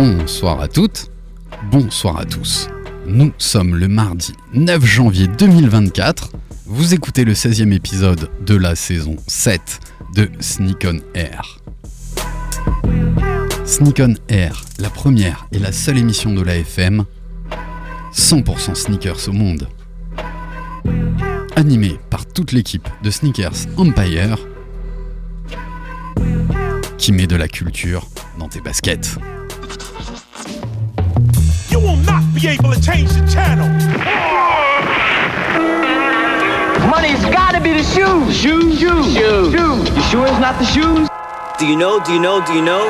Bonsoir à toutes, bonsoir à tous. Nous sommes le mardi 9 janvier 2024. Vous écoutez le 16e épisode de la saison 7 de Sneak on Air. Sneak on Air, la première et la seule émission de la FM 100% sneakers au monde. Animée par toute l'équipe de Sneakers Empire qui met de la culture dans tes baskets. Be able to change the channel. Money's gotta be the shoes. Shoes, shoes, shoes. shoes. You sure it's not the shoes? Do you know? Do you know? Do you know?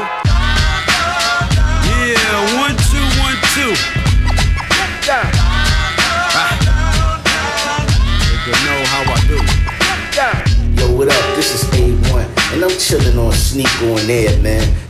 Yeah, one, two, one, two. Nigga know how I do. Yo, what up? This is A1, and I'm chilling on Sneak on Air, man.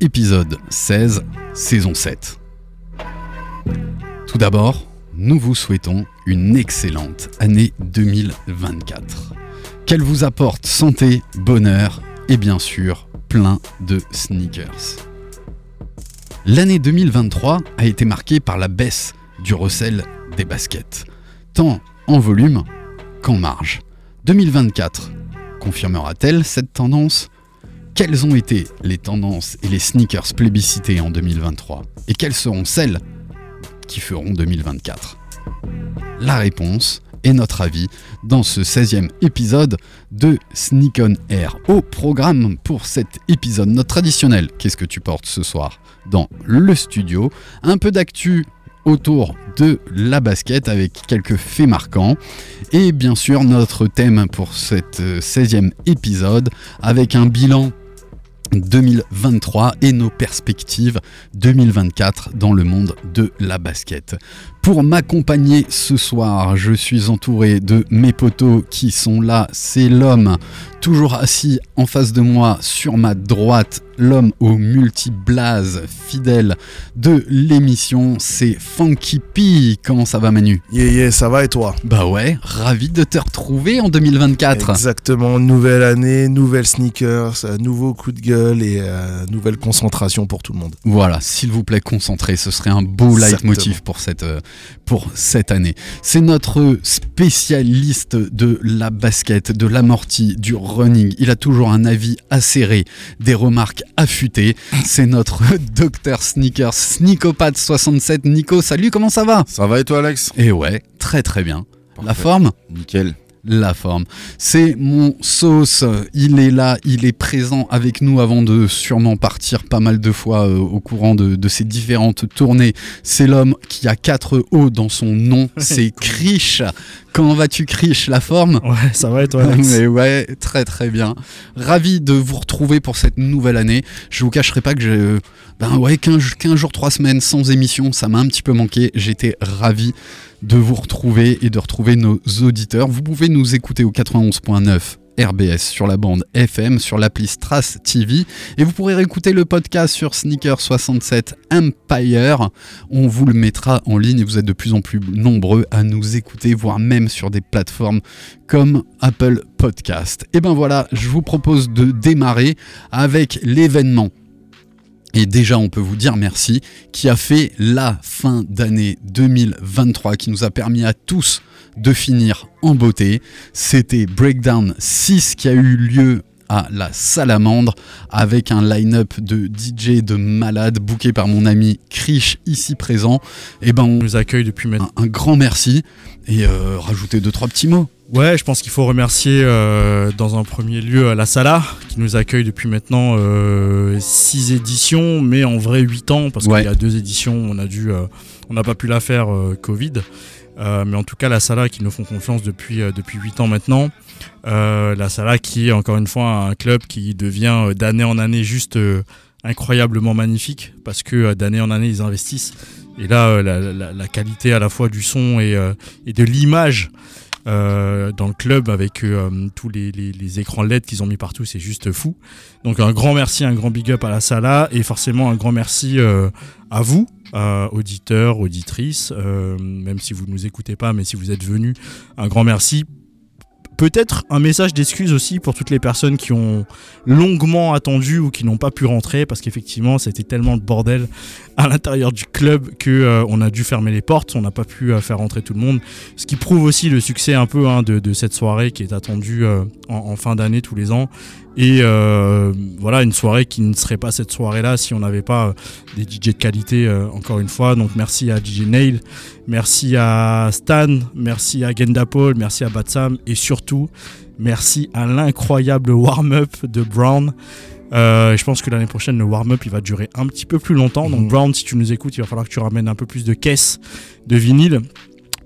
épisode 16, saison 7. Tout d'abord, nous vous souhaitons une excellente année 2024. Qu'elle vous apporte santé, bonheur et bien sûr plein de sneakers. L'année 2023 a été marquée par la baisse du recel des baskets, tant en volume qu'en marge. 2024 confirmera-t-elle cette tendance? Quelles ont été les tendances et les sneakers plébiscités en 2023 Et quelles seront celles qui feront 2024 La réponse et notre avis dans ce 16e épisode de Sneak on Air. Au programme pour cet épisode, notre traditionnel Qu'est-ce que tu portes ce soir? Dans le studio Un peu d'actu autour de la basket avec quelques faits marquants et bien sûr notre thème pour cet 16e épisode avec un bilan 2023 et nos perspectives 2024 dans le monde de la basket. Pour m'accompagner ce soir, je suis entouré de mes potos qui sont là. C'est l'homme toujours assis en face de moi sur ma droite, l'homme au multi-blaze fidèle de l'émission, c'est Funky P. Comment ça va Manu? Yeah, yeah, ça va et toi? Bah ouais, ravi de te retrouver en 2024. Exactement, nouvelle année, nouvelle sneakers, euh, nouveau coup de gueule et euh, nouvelle concentration pour tout le monde. Voilà, s'il vous plaît, concentrez, ce serait un beau leitmotiv pour cette, euh, pour cette année. C'est notre spécialiste de la basket, de l'amorti, du running. Il a toujours un avis acéré, des remarques affûtées. C'est notre docteur sneakers, Sneakopath67. Nico, salut, comment ça va? Ça va et toi Alex? Et ouais, très très bien. La forme? Nickel. La forme. C'est mon sauce, il est là, il est présent avec nous avant de sûrement partir pas mal de fois euh, au courant de, de ces différentes tournées. C'est l'homme qui a quatre O dans son nom, c'est Krish. Comment vas-tu Krish La forme? Ouais, ça va et toi, Alex? Mais ouais, très très bien. Ravi de vous retrouver pour cette nouvelle année. Je vous cacherai pas que j'ai, ben ouais, 15, 15 jours, 3 semaines sans émission, ça m'a un petit peu manqué. J'étais ravi de vous retrouver et de retrouver nos auditeurs. Vous pouvez nous écouter au 91.9 RBS sur la bande FM, sur l'appli Strass TV. Et vous pourrez réécouter le podcast sur Sneaker67 Empire. On vous le mettra en ligne et vous êtes de plus en plus nombreux à nous écouter, voire même sur des plateformes comme Apple Podcast. Et ben voilà, je vous propose de démarrer avec l'événement. Et déjà, on peut vous dire merci, qui a fait la fin d'année 2023, qui nous a permis à tous de finir en beauté. C'était Breakdown 6 qui a eu lieu à la Salamandre avec un line-up de DJ de malades booké par mon ami Krish ici présent. Et ben, On nous accueille depuis maintenant. un, un grand merci et euh, rajouter deux trois petits mots. Ouais, je pense qu'il faut remercier euh, dans un premier lieu euh, la Sala qui nous accueille depuis maintenant 6 éditions, mais en vrai 8 ans parce Ouais. qu'il y a deux éditions, on a dû, euh, on n'a pas pu la faire euh, Covid. Euh, mais en tout cas, la Sala qui nous font confiance depuis, euh, depuis 8 ans maintenant. Euh, la Sala qui est encore une fois un club qui devient euh, d'année en année juste euh, incroyablement magnifique parce que euh, d'année en année ils investissent Et là, euh, la, la- la qualité à la fois du son et, euh, et de l'image euh, dans le club avec euh, tous les, les- écrans LED qu'ils ont mis partout, c'est juste fou. Donc un grand merci, un grand big up à la Sala et forcément un grand merci euh, à vous, auditeurs, auditrices, même si vous ne nous écoutez pas, mais si vous êtes venus, un grand merci. Peut-être un message d'excuse aussi pour toutes les personnes qui ont longuement attendu ou qui n'ont pas pu rentrer parce qu'effectivement c'était tellement le bordel à l'intérieur du club que euh, on a dû fermer les portes, on n'a pas pu euh, faire rentrer tout le monde, ce qui prouve aussi le succès un peu hein, de, cette soirée qui est attendue euh, en fin d'année tous les ans et euh, voilà une soirée qui ne serait pas cette soirée là si on n'avait pas euh, des DJ de qualité euh, encore une fois donc merci à DJ Nail merci à Stan merci à Gendapol merci à Batsam et surtout merci à l'incroyable warm-up de Brown euh, je pense que l'année prochaine, le warm-up, il va durer un petit peu plus longtemps. Donc, Mhm. Brown, si tu nous écoutes, il va falloir que tu ramènes un peu plus de caisses de vinyle.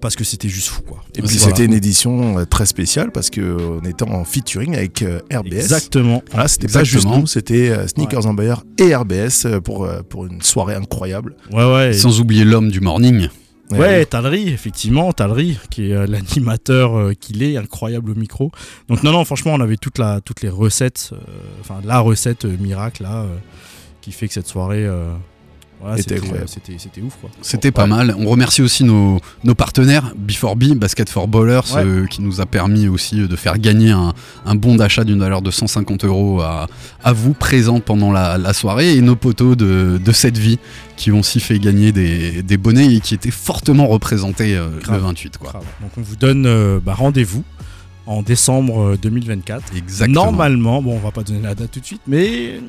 Parce que c'était juste fou, quoi. Et puis Voilà. c'était une édition euh, très spéciale parce que on était en featuring avec euh, RBS. Exactement. Voilà, c'était pas juste nous, c'était euh, Sneakers Empire et RBS pour, pour une soirée incroyable. Ouais, ouais. Sans oublier l'homme du morning. Ouais, Talry, effectivement, Talry, qui est l'animateur euh, qu'il est, incroyable au micro. Donc non, non, franchement, on avait toute la, toutes les recettes, euh, enfin la recette euh, miracle là, euh, qui fait que cette soirée, euh, voilà, c'était, ouf quoi. C'était pas mal. On remercie aussi nos, nos partenaires, B4B, Basket for Ballers, Ouais. euh, qui nous a permis aussi euh, de faire gagner un, un bon d'achat d'une valeur de 150 euros à, à vous présents pendant la, la soirée et nos poteaux de, de cette vie qui ont aussi fait gagner des, des bonnets et qui étaient fortement représentés euh, le Grave. 28. Quoi. Grave. Donc on vous donne euh, bah, rendez-vous en décembre euh, 2024. Exactement. Normalement, bon, on va pas donner la date tout de suite, mais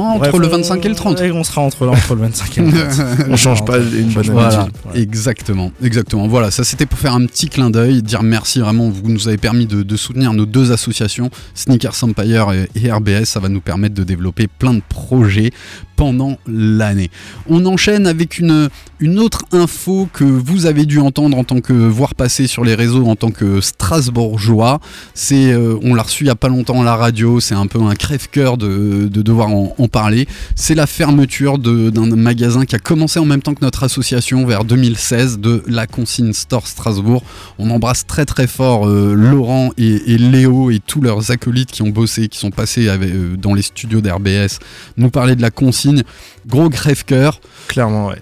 Entre Bref, le on- 25 et le 30. ouais, on sera entre là, entre le 25 et le 30. On change pas une bonne Voilà, habitude. Exactement, exactement. Voilà, ça c'était pour faire un petit clin d'œil, dire merci vraiment, vous nous avez permis de, de soutenir nos deux associations, Sneakers Empire et, et RBS, ça va nous permettre de développer plein de projets pendant l'année. On enchaîne avec une, une autre info que vous avez dû entendre en tant que voir passer sur les réseaux en tant que Strasbourgeois. C'est, euh, on l'a reçu il y a pas longtemps à la radio. C'est un peu un crève-cœur de, de devoir en, en parler. C'est la fermeture d'un magasin qui a commencé en même temps que notre association vers 2016 de la Consigne Store Strasbourg. On embrasse très très fort euh, Laurent et, et Léo et tous leurs acolytes qui ont bossé, qui sont passés avec, euh, dans les studios d'RBS, nous parler de la consigne. Gros crève-cœur. Clairement, ouais.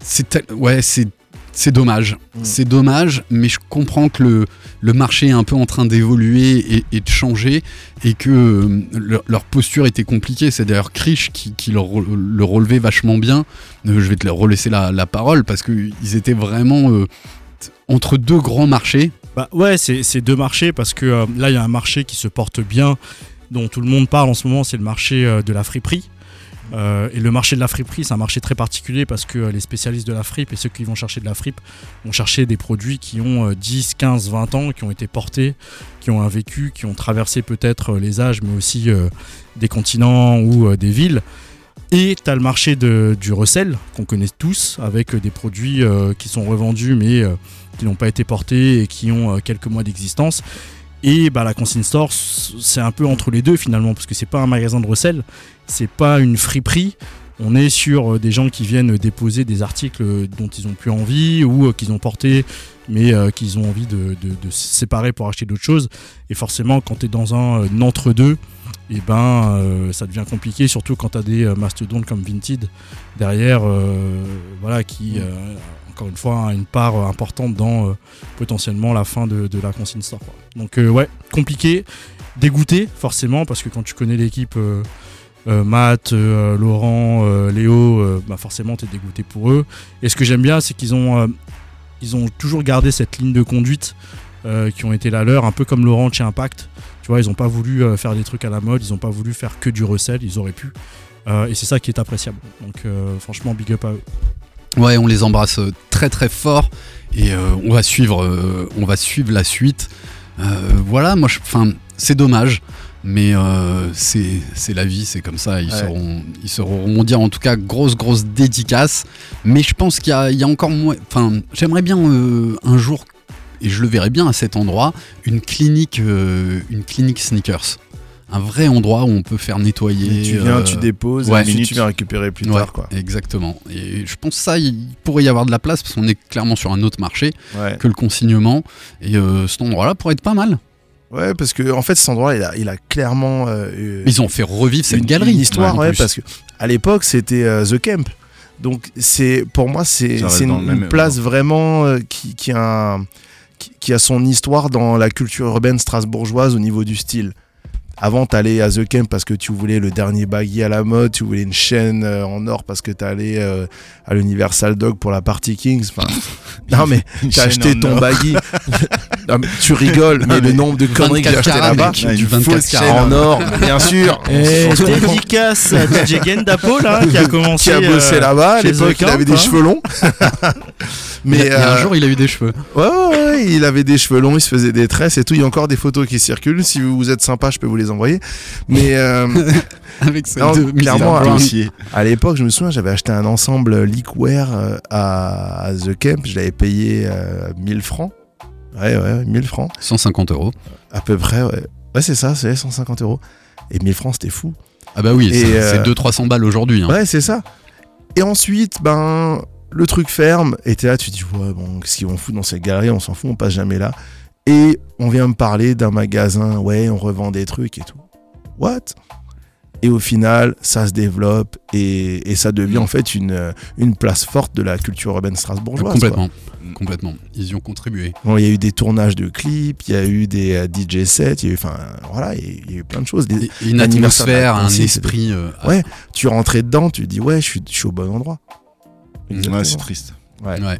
C'est tel- ouais, c'est c'est dommage. Mm. C'est dommage, mais je comprends que le, le marché est un peu en train d'évoluer et, et de changer et que euh, leur, leur posture était compliquée. C'est d'ailleurs Krish qui, qui le, re- le relevait vachement bien. Euh, je vais te relaisser la, la parole parce qu'ils étaient vraiment euh, entre deux grands marchés. Bah ouais, c'est c'est deux marchés parce que là, il y a un marché qui se porte bien, dont tout le monde parle en ce moment, c'est le marché de la friperie. Euh, et le marché de la friperie, c'est un marché très particulier parce que euh, les spécialistes de la fripe et ceux qui vont chercher de la fripe vont chercher des produits qui ont euh, 10, 15, 20 ans, qui ont été portés, qui ont un vécu, qui ont traversé peut-être euh, les âges, mais aussi des continents ou des villes. Et tu as le marché du recel, qu'on connaît tous, avec des produits qui sont revendus, mais qui n'ont pas été portés et qui ont quelques mois d'existence. Et bah, la consigne store, c'est un peu entre les deux finalement, parce que c'est pas un magasin de recel, c'est pas une friperie. On est sur euh, des gens qui viennent déposer des articles dont ils ont plus envie ou euh, qu'ils ont portés, mais euh, qu'ils ont envie de, se séparer pour acheter d'autres choses. Et forcément, quand tu es dans un, entre-deux, et ben ça devient compliqué, surtout quand tu as des mastodontes comme Vinted derrière, voilà, qui encore une fois a une part euh, importante dans euh, potentiellement la fin de, la consigne store. Donc euh, ouais, compliqué, dégoûté forcément parce que quand tu connais l'équipe. Matt, Laurent, Léo, bah forcément t'es dégoûté pour eux. Et ce que j'aime bien, c'est qu'ils ont, ont toujours gardé cette ligne de conduite qui ont été la leur, un peu comme Laurent chez Impact. Tu vois, ils n'ont pas voulu faire des trucs à la mode, ils n'ont pas voulu faire que du recel, ils auraient pu. Et c'est ça qui est appréciable. Donc franchement, big up à eux. Ouais, on les embrasse euh, très très fort et euh, on va suivre, euh, on va suivre la suite. Euh, voilà, moi, enfin, c'est dommage, mais c'est la vie, c'est comme ça. Ils Ouais. seront, ils seront rebondir. En tout cas, grosse grosse dédicace. Mais je pense qu'il y, a- il y a encore moins. Enfin, j'aimerais bien un jour et je le verrai bien à cet endroit une clinique, une clinique sneakers. Un vrai endroit où on peut faire nettoyer. tu viens, euh, tu déposes, ouais. et Minute. tu viens récupérer plus ouais, tard, quoi. Exactement. Et je pense ça, il pourrait y avoir de la place parce qu'on est clairement sur un autre marché Ouais. que le consignement. Et euh, cet endroit-là pourrait être pas mal. Ouais, parce que en fait, cet endroit, il a, il a clairement euh, Ils ont fait revivre cette une, galerie. une histoire, ouais, parce que à l'époque, c'était euh, The Camp. Donc c'est pour moi, c'est une, une place vraiment euh, qui, qui a qui a son histoire dans la culture urbaine strasbourgeoise au niveau du style. Avant, t'allais à The Camp parce que tu voulais le dernier baggy à la mode, tu voulais une chaîne euh, en or parce que t'allais euh, à l'Universal Dog pour la party Kings. Enfin, non mais t'as acheté ton or. baggy. Non, mais tu rigoles, mais le nombre de conneries que j'ai 24 acheté là-bas. du une 24 fausse carats. chaîne En or, bien sûr. Et On se comprend. dédicace à DJ Gendapo là, qui a commencé. qui a bossé euh, là-bas. À l'époque, il avait des hein. cheveux longs. Mais Il y a- un euh, jour, il a eu des cheveux. ouais, ouais, ouais, il avait des cheveux longs, il se faisait des tresses et tout. Il y a encore des photos qui circulent. Si vous êtes sympa, je peux vous les envoyer. Mais euh, Avec de clairement, dossier. à l'époque, je me souviens, j'avais acheté un ensemble Leakware euh, à, à The Camp. Je l'avais payé euh, 1000 francs. Ouais, ouais, 1000 francs. 150 euros. À peu près, ouais. Ouais, c'est ça, c'est 150 euros. Et 1000 francs, c'était fou. Ah bah oui, c'est euh, c'est 200-300 balles aujourd'hui. hein. Ouais, c'est ça. Et ensuite, ben, le truc ferme. Et t'es là, tu te dis, ouais, bon, qu'est-ce qu'ils vont foutre dans cette galerie? On s'en fout, on passe jamais là. Et on vient me parler d'un magasin, ouais, on revend des trucs et tout. What? Et au final, ça se développe et, et ça devient en fait une, une place forte de la culture urbaine strasbourgeoise. complètement. Mm. Complètement. Ils y ont contribué. Bon, il y a eu des tournages de clips, il y a eu des euh, DJ sets, il y a eu, enfin, voilà, il y a- eu plein de choses. Des- une atmosphère, un esprit. euh, Ouais. tu rentrais dedans, tu dis, ouais, je suis, je suis au bon endroit. Ouais, Exactement. c'est triste. Ouais. ouais.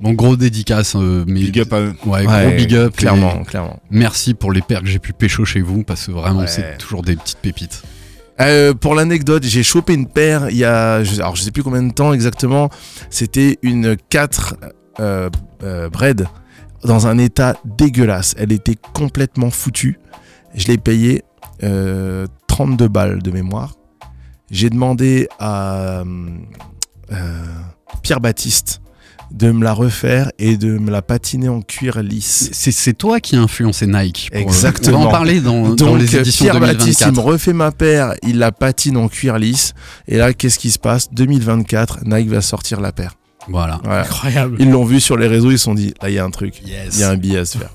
Bon, gros dédicace. euh, mais Big up à eux. Ouais, Ouais, gros big up. et Clairement, clairement. Merci pour les paires que j'ai pu pécho chez vous parce que vraiment, Ouais. c'est toujours des petites pépites. Euh, pour l'anecdote, j'ai chopé une paire il y a, alors je sais plus combien de temps exactement. C'était une 4 euh, euh, bread dans un état dégueulasse. Elle était complètement foutue. Je l'ai payée euh, 32 balles de mémoire. J'ai demandé à euh, Pierre Baptiste de me la refaire et de me la patiner en cuir lisse. C'est c'est toi qui as influencé Nike. pour- Exactement. On va en parler dans, dans les éditions Pierre Baptiste, il 2024. me refait ma paire, il la patine en cuir lisse. Et là, qu'est-ce qui se passe? 2024, Nike va sortir la paire. Voilà. Voilà. Incroyable. Ils l'ont vu sur les réseaux, ils se sont dit, là, il y a un truc. Yes. Il y a un billet à se faire.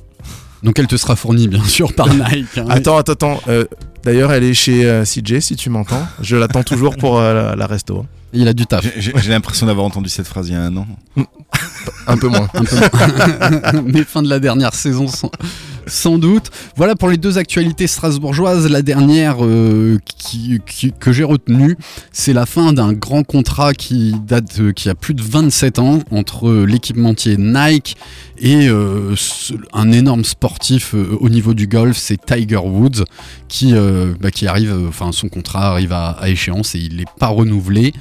Donc elle te sera fournie bien sûr par Nike. hein. Attends, attends, attends. euh, D'ailleurs, elle est chez euh, CJ, si tu m'entends. Je l'attends toujours pour euh, la, la resto. hein. Il a du taf. J'ai- l'impression d'avoir entendu cette phrase il y a un an. Un peu moins. un peu mais fin de la dernière saison sans, sans doute. Voilà pour les deux actualités strasbourgeoises. La dernière euh, qui, qui- que j'ai retenue, c'est la fin d'un grand contrat qui date euh, qui a plus de 27 ans entre l'équipementier Nike et euh, un énorme sportif euh, au niveau du golf, c'est Tiger Woods qui, euh, bah, qui arrive, enfin son contrat arrive à, à échéance et il n'est pas renouvelé.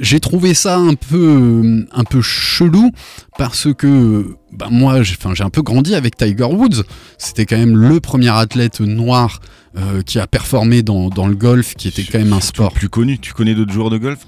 J'ai trouvé ça un peu, un peu chelou parce que bah, moi j'ai un peu grandi avec Tiger Woods. C'était quand même le premier athlète noir qui a performé dans, dans le golf, qui était quand même un sport. Plus connu. Tu connais d'autres joueurs de golf?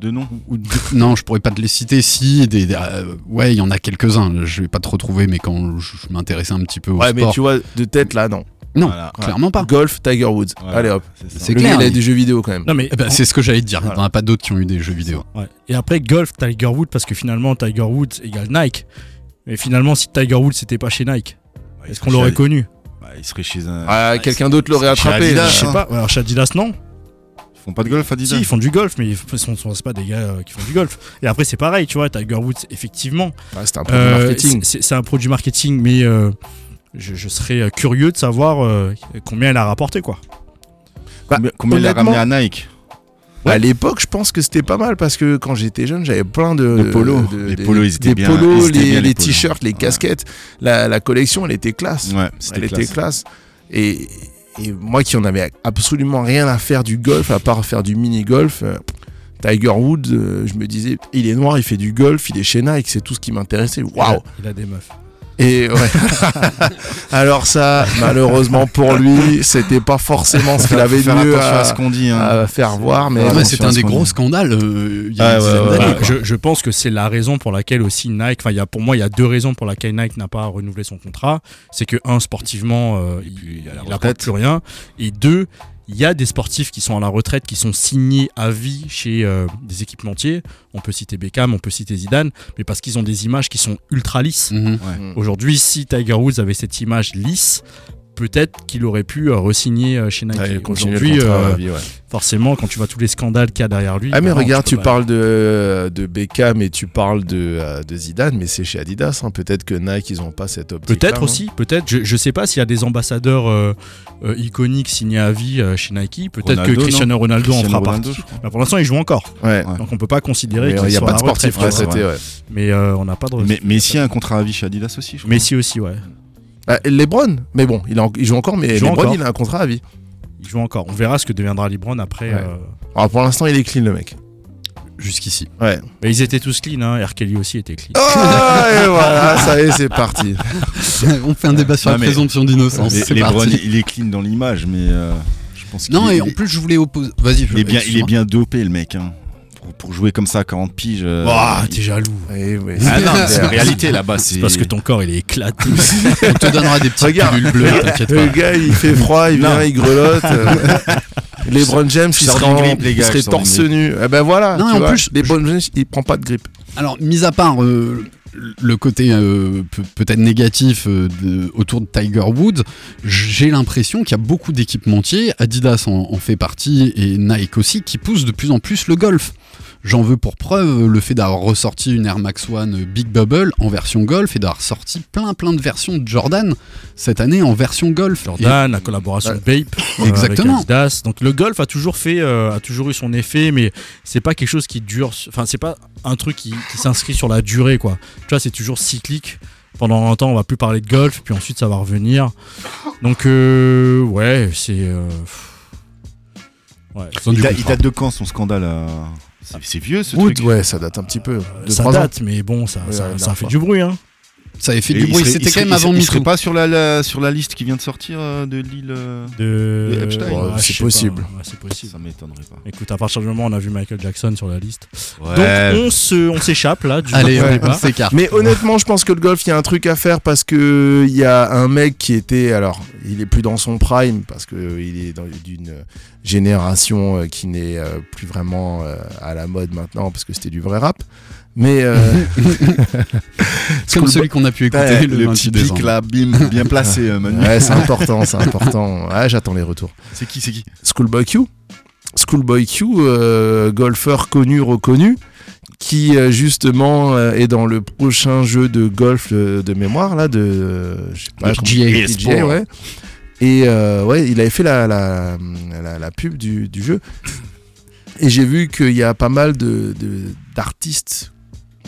De nom ou de- Non, je pourrais pas te les citer. Si, des, des- euh, ouais, il y en a quelques-uns. Je vais pas te retrouver, mais quand je, je m'intéressais un petit peu au Ouais, mais tu vois, de tête, là, non. non, Voilà. clairement pas. Golf, Tiger Woods. Voilà, Allez hop. c'est clair. il a des jeux vidéo quand même. Non mais Eh ben, c'est ce que j'allais te dire. Il n'y en a pas d'autres qui ont eu des jeux vidéo. Ouais. Et après, golf, Tiger Woods, parce que finalement, Tiger Woods égale Nike. Mais finalement, si Tiger Woods c'était pas chez Nike, est-ce qu'on l'aurait chez- connu? Ouais, Il serait chez un. Ah, quelqu'un d'autre l'aurait chez attrapé. Adidas, Je sais hein. pas. Alors chez Adidas, non. Ils font pas de golf, Adidas Si, ils font du golf, mais ils sont, sont- pas des gars euh, qui font du golf. Et après, c'est pareil, tu vois, Tiger Woods, effectivement, Ouais, un produit euh, marketing. c'est c'est un produit marketing, mais euh, je, je serais curieux de savoir euh, combien elle a rapporté, quoi. Bah, Combien, combien il a ramené à Nike À l'époque, je pense que c'était pas mal parce que quand j'étais jeune, j'avais plein de, polos. de- Les des- polos, ils étaient des bien- polos, ils étaient les, bien, les les polos. t-shirts, les Ouais. casquettes. La, la collection, elle était classe. Ouais, elle c'était était classe. classe. Et, et moi qui en avais absolument rien à faire du golf, à part faire du mini-golf, euh, Tiger Woods, euh, je me disais, il est noir, il fait du golf, il est chez Nike, c'est tout ce qui m'intéressait. Il Waouh Il a des meufs. Et ouais. Alors ça, malheureusement pour lui, c'était pas forcément ce qu'il avait de faire mieux attention à, à, ce qu'on dit. hein. à faire voir, mais Ouais, c'était à un ce des gros dit. scandales euh, il y a Ah, ouais, je, je pense que c'est la raison pour laquelle aussi Nike, enfin il y a pour moi il y a deux raisons pour laquelle Nike n'a pas renouvelé son contrat. C'est que un sportivement euh, il, il y a la il apporte retraite. plus rien et deux il y a des sportifs qui sont à la retraite qui sont signés à vie chez euh, des équipementiers. On peut citer Beckham, on peut citer Zidane, mais parce qu'ils ont des images qui sont ultra lisses. Mhm. Aujourd'hui, si Tiger Woods avait cette image lisse, peut-être qu'il aurait pu euh, re-signer euh, chez Nike. Ouais, Aujourd'hui, euh, ouais. forcément, quand tu vois tous les scandales qu'il y a derrière lui. Ah mais bah regarde, tu pas- parles de, de Beckham et tu parles de, de Zidane, mais c'est chez Adidas. hein. Peut-être que Nike, ils ont pas cette optique. Peut-être aussi, peut-être. Je, je sais pas s'il y a des ambassadeurs euh, euh, iconiques signés à vie euh, chez Nike. Peut-être que Ronaldo, Cristiano Ronaldo en fera Ronaldo, partie. Bah, pour l'instant, il joue encore. Ouais. Donc on peut pas considérer qu'il il n'y a pas de retraite, sportif. Mais euh, on n'a pas de. Mais Messi a un contrat à vie chez Adidas aussi, je crois. Messi aussi, ouais. Ah, Lebron, mais bon, il, en- il joue encore, mais Il joue Lebron, encore. il a un contrat à vie. Il joue encore. On verra ce que deviendra LeBron après. Ouais. euh, Alors pour l'instant, il est clean, le mec. Jusqu'ici. Ouais. Mais ils étaient tous clean, hein. R. Kelly aussi était clean. Ah, et voilà, ça y est, c'est parti. On fait un débat sur Non, la présomption d'innocence. Les, C'est les parti. Bron, il est clean dans l'image, mais euh, je pense qu'il Non, est, et en plus, je voulais opposer. Vas-y, il est bien, il est bien dopé, le mec. hein. Pour, jouer comme ça à 40 piges. euh, il- t'es jaloux. Eh. Ah non, mais c'est la réalité là-bas. C'est C'est parce que ton corps il est éclaté. On te donnera des petites Regarde. pilules bleues, t'inquiète Le gars, il fait froid, il vient, il grelotte. euh, LeBron James, il sors serait, d'une en- grippe, les il gars, serait je sors d'une torse nu. Eh ben voilà, Non, tu en vois, plus, LeBron James, il prend pas de grippe. Alors, mis à part euh, le côté euh, pe- peut-être négatif euh, autour de Tiger Woods, j'ai l'impression qu'il y a beaucoup d'équipementiers, Adidas en, en fait partie et Nike aussi, qui poussent de plus en plus le golf. J'en veux pour preuve le fait d'avoir ressorti une Air Max One Big Bubble en version golf et d'avoir sorti plein plein de versions de Jordan cette année en version golf. Jordan, la collaboration Bape, euh, Exactement. avec Adidas. Donc le golf a toujours fait, euh, a toujours eu son effet, mais c'est pas quelque chose qui dure. Enfin, c'est pas un truc qui, qui s'inscrit sur la durée, quoi. Tu vois, c'est toujours cyclique. Pendant un temps, on va plus parler de golf, puis ensuite ça va revenir. Donc euh, ouais, c'est. euh, Ouais, Il, date- de quand son scandale euh, C'est vieux ce Wood, truc. ouais, ça date un petit peu. Deux, ça trois ans. date, mais bon, ça, Ouais, ça, ça fait fois. du bruit, hein. Ça avait fait Et du il bruit, c'était quand même avant Il serait pas sur la, la- sur la liste qui vient de sortir euh, de l'île. euh, De... Et Epstein. Ouais, je c'est possible. Ouais, c'est possible. Ça m'étonnerait pas. Écoute, à partir du moment où on a vu Michael Jackson sur la liste. Ouais. Donc on se, on s'échappe là du Allez, on s'écarte. Mais honnêtement, je pense que le golf, il y a un truc à faire parce que il y a un mec qui était, alors, il est plus dans son prime parce que il est dans- d'une génération euh, qui n'est plus vraiment à la mode maintenant parce que c'était du vrai rap. Mais euh, Comme celui qu'on a pu écouter Ouais, le, le 28 petit pic là, bim, bien placé, euh, Manu. ouais, c'est important, c'est important. Ouais, j'attends les retours. C'est qui, c'est qui? Schoolboy Q. Schoolboy Q, euh, golfeur connu, reconnu, qui euh, justement euh, est dans le prochain jeu de golf euh, de mémoire, là, de. euh, pas. PGA, ouais. Et euh, ouais, il avait fait la, la, la, la pub du, du jeu. Et j'ai vu qu'il y a pas mal de, de- d'artistes.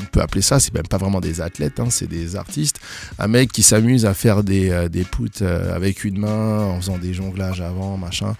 On peut appeler ça, c'est même pas vraiment des athlètes, hein, c'est des artistes. Un mec qui s'amuse à faire des, euh, des euh, avec une main, en faisant des jonglages avant, machin.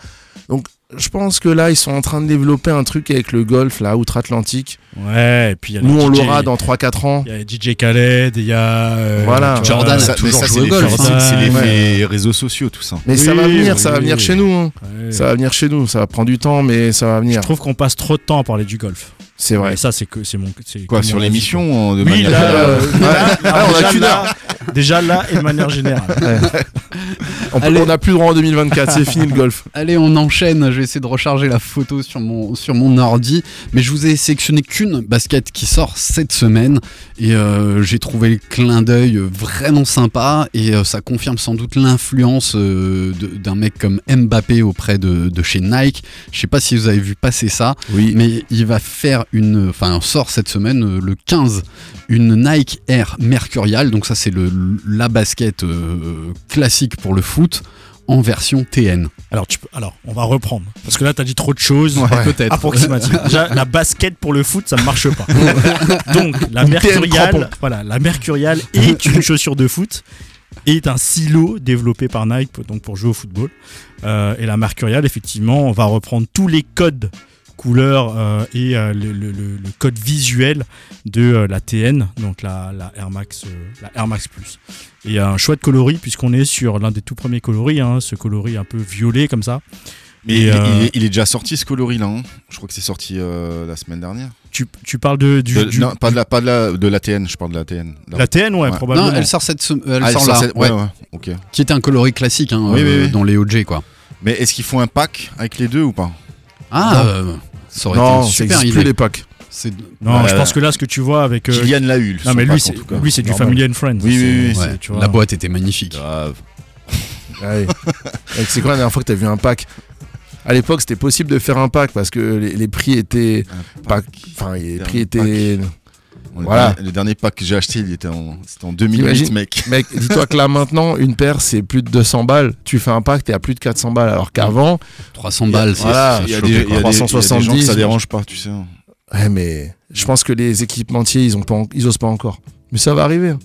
Donc je pense que là, ils sont en train de développer un truc avec le golf, là, outre-Atlantique. Ouais, et puis il y a Nous, on l'aura dans 3-4 ans. Il y a DJ Khaled, il y a. euh, Voilà. Jordan a Ça- toujours ça, joué au golf, c'est- hein. C'est l'effet Ouais. réseaux sociaux, tout ça. Mais ça va venir, ça va oui. venir chez nous. hein. ouais. Ça va venir chez nous. Ça va prendre du temps, mais ça va Je venir. trouve qu'on passe trop de temps à parler du golf. C'est vrai. Et ça, c'est que c'est mon. c'est Quoi, sur l'émission de quoi. Oui, manière là, générale euh, là, Ah, on a déjà qu'une là- Déjà là et de manière générale. On n'a plus le droit en 2024, c'est fini le golf. Allez, on enchaîne. Vais essayer de recharger la photo sur mon, sur mon ordi. Mais je vous ai sélectionné qu'une basket qui sort cette semaine. Et euh, j'ai trouvé le clin d'œil vraiment sympa. Et euh, ça confirme sans doute l'influence euh, d'un mec comme Mbappé auprès de, de chez Nike. Je sais pas si vous avez vu passer ça. Oui. Mais il va faire une. Enfin, sort cette semaine, le 15, une Nike Air Mercurial. Donc, ça, c'est le, la basket classique pour le foot en version TN. Alors, tu peux, alors, on va reprendre. Parce que là, t'as dit trop de choses. Peut-être. Approximatif. Déjà, la basket pour le foot, ça ne marche pas. Donc, la TN Mercurial, crampon. voilà, la Mercurial est une chaussure de foot, est un silo développé par Nike donc pour jouer au football. Euh, et la Mercurial, effectivement, on va reprendre tous les codes couleur euh, et euh, le, le- le- le code visuel de euh, la TN, donc la, la Air Max, euh, la Air Max Plus. Et a un chouette coloris puisqu'on est sur l'un des tout premiers coloris, hein, ce coloris un peu violet comme ça. Mais il, est- euh, il est, il est déjà sorti ce coloris là. hein je crois que c'est sorti euh, la semaine dernière. Tu, tu parles de, du, De- du- non, pas de la, pas de la, de la TN. Je parle de la TN. la TN, ouais, Ouais. probablement. Non, elle sort cette, elle Ah, elle sort là, cette- ouais. ouais, ouais, ok. qui était un coloris classique hein, Oui, euh, oui, oui. dans les OG quoi. Mais est-ce qu'ils font un pack avec les deux ou pas? Ah, Non. euh, ça aurait Non, été une ça super existe plus idée. l'époque. C'est Non, Ouais, je pense que là, ce que tu vois avec. euh, Kylian l'a eu. non, mais lui, pack, c'est en tout cas. lui, c'est du Normal. Family and Friends. Oui, oui, c'est- oui, c'est- ouais, tu vois. la boîte était magnifique. Grave. Ouais. C'est quoi la dernière fois que t'as vu un pack? À l'époque, c'était possible de faire un pack parce que les, les prix étaient Un pas, pack. enfin, les Un prix étaient. Voilà. Le dernier pack que j'ai acheté, il était en, c'était en 2008, T'imagines mec. Mec, dis-toi que là maintenant, une paire c'est plus de 200 balles. Tu fais un pack, t'es à plus de 400 balles. Alors qu'avant, 300 balles, c'est voilà, Il y a des, il y a quoi. des- il y a des gens que 370, ça dérange pas, tu sais. ouais, mais je pense que les équipementiers, ils ont pas, ils osent pas encore. Mais ça va arriver. hein.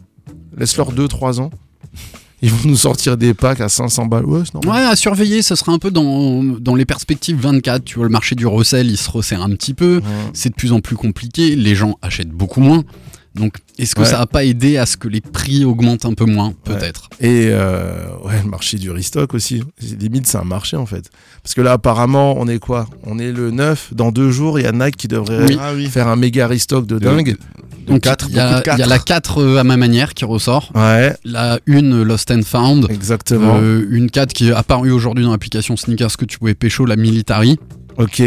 Laisse-leur 2-3 ans. Ils vont nous sortir des packs à 500 balles. Ouais. Ouais, à surveiller, ce sera un peu dans, dans les perspectives 24. Tu vois, le marché du recel, il se resserre un petit peu. Ouais. C'est de plus en plus compliqué. Les gens achètent beaucoup moins. Donc, est-ce que Ouais. ça n'a pas aidé à ce que les prix augmentent un peu moins Peut-être. Et euh, ouais, le marché du restock aussi. Limite, c'est un marché en fait. Parce que là, apparemment, on est quoi? On est le 9. Dans deux jours, il y a Nike qui devrait Oui. Ah oui. faire un méga restock de dingue. De Donc, 4, il y, a- il y a la 4 euh, à ma manière qui ressort. Ouais, La 1 Lost and Found. exactement. Euh, une 4 qui est apparue aujourd'hui dans l'application Sneakers que tu pouvais pécho, la Military. Ok.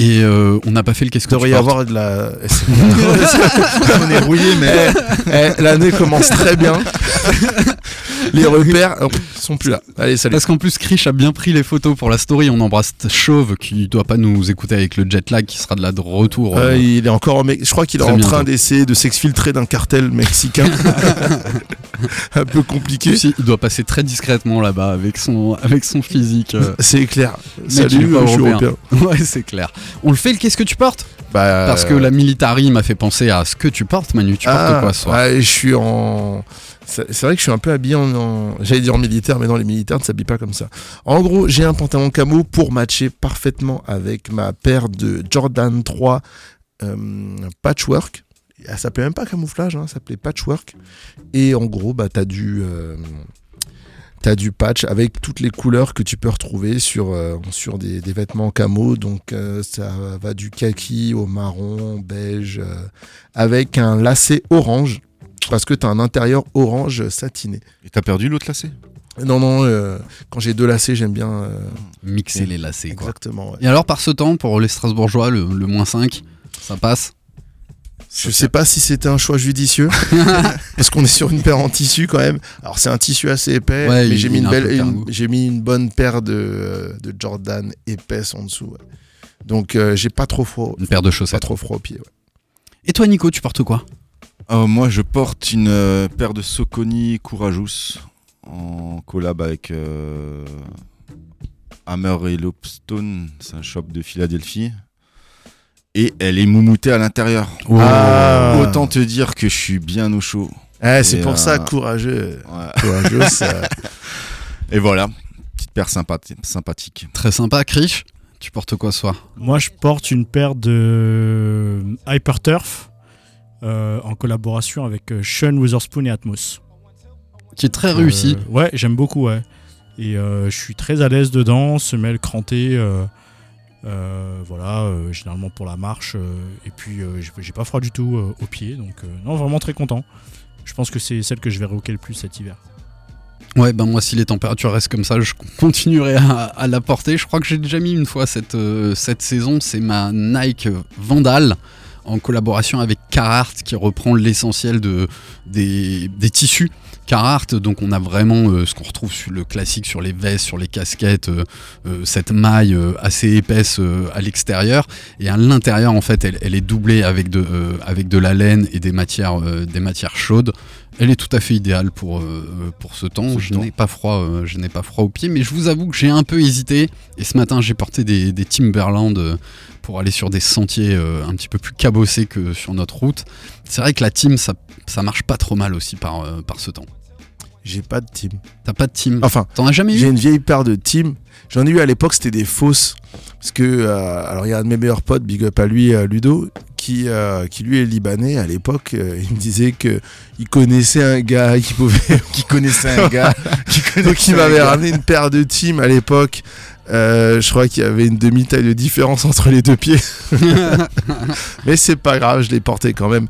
Et euh, on n'a pas fait le qu'est-ce que devrait y avoir de la. on est rouillé, mais. Eh, L'année commence très bien. Les repères oh, sont plus là. Allez, salut. Parce qu'en plus, Krish a bien pris les photos pour la story. On embrasse Chauve qui doit pas nous écouter avec le jet lag qui sera de là de retour. Euh, euh, il est encore en Je crois qu'il est en train d'essayer de s'exfiltrer d'un cartel mexicain. Un peu compliqué. Si, il doit passer très discrètement là-bas avec son, avec son physique. euh. C'est clair. Salut, je suis européen. européen. ouais, c'est clair. On le fait le qu'est-ce que tu portes Bah, Parce que la military m'a fait penser à ce que tu portes, Manu. Tu portes Ah, quoi ce soir je suis en. C'est c'est vrai que je suis un peu habillé en. en- J'allais dire en militaire, mais non, les militaires ne s'habillent pas comme ça. En gros, j'ai un pantalon camo pour matcher parfaitement avec ma paire de Jordan 3 euh, Patchwork. Elle s'appelait même pas camouflage, hein, ça s'appelait Patchwork. Et en gros, bah, t'as du. euh, T'as du patch avec toutes les couleurs que tu peux retrouver sur, euh, sur des, des vêtements camo. Donc euh, ça va du kaki au marron, beige, euh, avec un lacet orange. Parce que t'as un intérieur orange satiné. Et t'as perdu l'autre lacet? Non, non, euh, quand j'ai deux lacets, j'aime bien. euh, Mixer les lacets, quoi. exactement. ouais. Et alors, par ce temps, pour les Strasbourgeois, le, le moins 5, ça passe? Je sais pas si c'était un choix judicieux. parce qu'on est sur une paire en tissu quand même. Alors c'est un tissu assez épais. Ouais, mais j'ai mis, une a un belle, peu une- cargo. j'ai mis une bonne paire de, euh, de Jordan épaisse en dessous. ouais. Donc euh, j'ai pas trop froid. Une paire de Pas chaussettes. trop froid au pied. ouais. Et toi, Nico, tu portes quoi? Euh, Moi, je porte une euh, paire de Soconi Courageous en collab avec euh, Hammer et Lopestone. C'est un shop de Philadelphie. Et elle est moumoutée à l'intérieur. Ah. Autant te dire que je suis bien au chaud. Eh, c'est pour ça, euh, courageux. Ouais. Courageux, ça- Et voilà, petite paire sympathi- sympathique. Très sympa, Krish. Tu portes quoi ce soir? Moi, je porte une paire de Hyperturf euh, en collaboration avec euh, Sean Witherspoon et Atmos. Qui est très réussi. Euh, ouais, j'aime beaucoup, ouais. Et euh, je suis très à l'aise dedans, semelle crantée, euh, voilà, euh, généralement pour la marche. euh, et puis, j'ai- pas froid du tout aux pieds, donc non, vraiment très content. Je pense que c'est celle que je vais rocker le plus cet hiver. Ouais, ben moi, si les températures restent comme ça, je continuerai à, la porter. Je crois que j'ai déjà mis une fois cette, saison. C'est ma Nike Vandal en collaboration avec Carhartt qui reprend l'essentiel de, des, des tissus. Carhartt, donc on a vraiment euh, ce qu'on retrouve sur le classique sur les vestes, sur les casquettes, euh, euh, cette maille assez épaisse à l'extérieur et à l'intérieur en fait elle, elle est doublée avec de, avec de la laine et des matières, des matières chaudes. Elle est tout à fait idéale pour, pour ce temps. Ce je n'ai pas froid, je n'ai pas froid aux pieds, mais je vous avoue que j'ai un peu hésité. Et ce matin, j'ai porté des, des Timberland pour aller sur des sentiers euh, un petit peu plus cabossés que sur notre route. C'est vrai que la team, ça, ça marche pas trop mal aussi par, euh, par ce temps. J'ai pas de team. T'as pas de team. Enfin, T'en as jamais j'ai eu une vieille paire de team. J'en ai eu à l'époque, c'était des fausses. Parce que, euh, alors il y a un de mes meilleurs potes, big up à lui, euh, Ludo, qui, euh, qui lui est libanais à l'époque. euh, il me disait que il connaissait un gars qui pouvait. Qui connaissait un gars qui Donc connaissait il un m'avait ramené une paire de team à l'époque. Euh, je crois qu'il y avait une demi-taille de différence entre les deux pieds. mais c'est pas grave, je les portais quand même.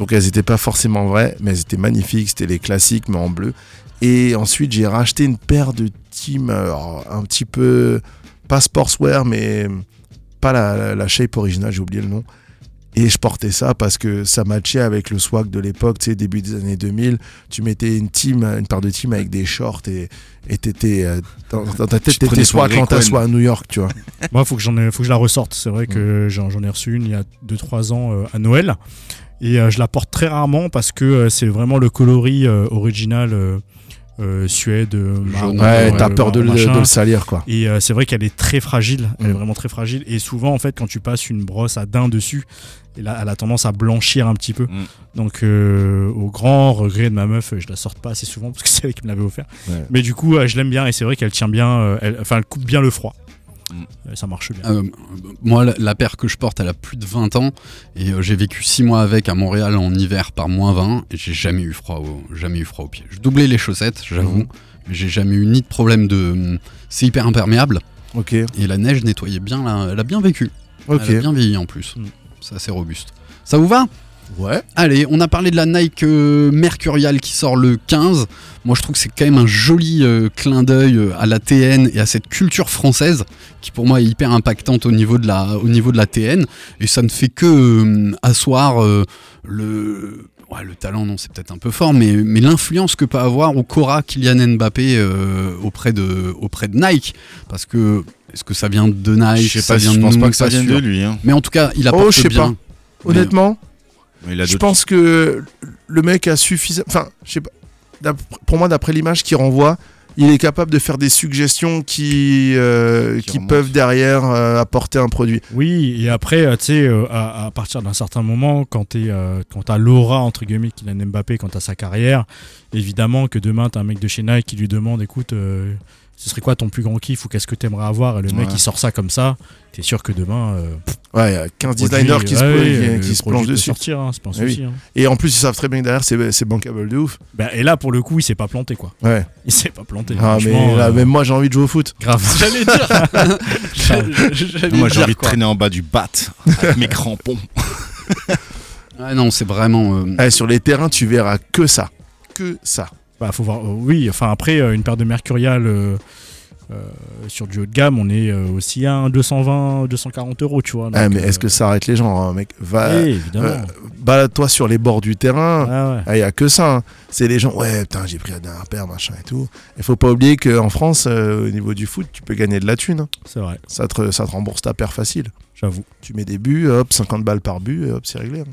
Donc elles étaient pas forcément vraies, mais elles étaient magnifiques. C'était les classiques, mais en bleu. Et ensuite, j'ai racheté une paire de team alors, un petit peu. Pas sportswear, mais pas la, shape originale, j'ai oublié le nom. Et je portais ça parce que ça matchait avec le swag de l'époque, tu sais, début des années 2000. Tu mettais une team, une paire de team avec des shorts et t'étais euh, dans, dans ta tête, t'étais soit à Atlanta, soit à New York, tu vois. Moi, faut que j'en faut que je la ressorte. C'est vrai que j'en j'en ai reçu une il y a 2-3 ans euh, à Noël. Et euh, je la porte très rarement parce que euh, c'est vraiment le coloris euh, original euh, euh, Suède. marron, Ouais, euh, t'as peur de le, machin. de le salir, quoi. Et euh, c'est vrai qu'elle est très fragile, elle est Mm. vraiment très fragile. Et souvent, en fait, quand tu passes une brosse à daim dessus, et là, elle a tendance à blanchir un petit peu. Mm. Donc, euh, au grand regret de ma meuf, je la sorte pas assez souvent parce que c'est elle qui me l'avait offert. Ouais. Mais du coup, euh, je l'aime bien et c'est vrai qu'elle tient bien, euh, elle- enfin, elle coupe bien le froid. Mm. Euh, Ça marche bien. Euh, moi, la, la paire que je porte, elle a plus de 20 ans et euh, j'ai vécu 6 mois avec à Montréal en hiver par moins 20 et j'ai jamais eu froid au, jamais eu froid aux pieds. Je doublais les chaussettes, j'avoue, mais j'ai jamais eu ni de problème de. C'est hyper imperméable Ok, et la neige nettoyait bien, la- elle a bien vécu. ok. Elle a bien vieilli en plus. Mm. C'est assez robuste. Ça vous va? Ouais. Allez, on a parlé de la Nike euh, Mercurial qui sort le 15. Moi, je trouve que c'est quand même un joli euh, clin d'œil euh, à la TN et à cette culture française qui, pour moi, est hyper impactante au niveau de la, au niveau de la TN. Et ça ne fait que euh, asseoir euh, le. Ouais, le talent, non, c'est peut-être un peu fort, mais, mais l'influence que peut avoir au Cora Kylian Mbappé euh, auprès, de, auprès de Nike. Parce que, est-ce que ça vient de Nike? Je sais ça pas, vient je de pense nous, pas que ça vienne de lui. Hein. Mais en tout cas, il Oh, apporte je sais bien. Honnêtement, je pense que le mec a suffisamment. Enfin, je sais pas. Pour moi, d'après l'image qu'il renvoie, il est capable de faire des suggestions qui, euh, Qui peuvent derrière euh, apporter un produit. Oui, et après, euh, tu sais, euh, à, à partir d'un certain moment, quand tu as l'aura, entre guillemets, qu'il a Mbappé, quand tu sa carrière, évidemment que demain, tu as un mec de chez Nike qui lui demande écoute, euh, ce serait quoi ton plus grand kiff ou qu'est-ce que tu aimerais avoir Et le mec, Ouais. il sort ça comme ça, tu es sûr que demain. euh, Ouais, il y a 15 produit- designers qui se, ouais, qui- ouais, qui le se produit plongent dessus. sortir, hein, c'est pas un Eh oui. hein. Et en plus, ils savent très bien que derrière, c'est c'est bankable de ouf. Bah, et là, pour le coup, il s'est pas planté, quoi. Ouais. Il s'est pas planté. Ah, mais là, euh, même moi, j'ai envie de jouer au foot. Grave. J'allais dire. Moi, j'ai envie de traîner en bas du bat avec mes crampons. Ah non, c'est vraiment. euh, Eh, sur les terrains, tu verras que ça. Que ça. Bah, faut voir. euh, oui, enfin après euh, une paire de Mercurial euh, euh, sur du haut de gamme, on est aussi à un 220, 240 euros, tu vois. Ah, mais est-ce euh, que ça arrête les gens, hein, mec? Va, oui, balade-toi sur les bords du terrain. Ah ouais. Il y a que ça. hein. C'est les gens, ouais, putain, j'ai pris la dernière paire, machin et tout. Il faut pas oublier qu'en France, au niveau du foot, tu peux gagner de la thune. hein. C'est vrai, Ça te, ça te rembourse ta paire facile. j'avoue. Tu mets des buts, hop, 50 balles par but, et hop, c'est réglé. hein.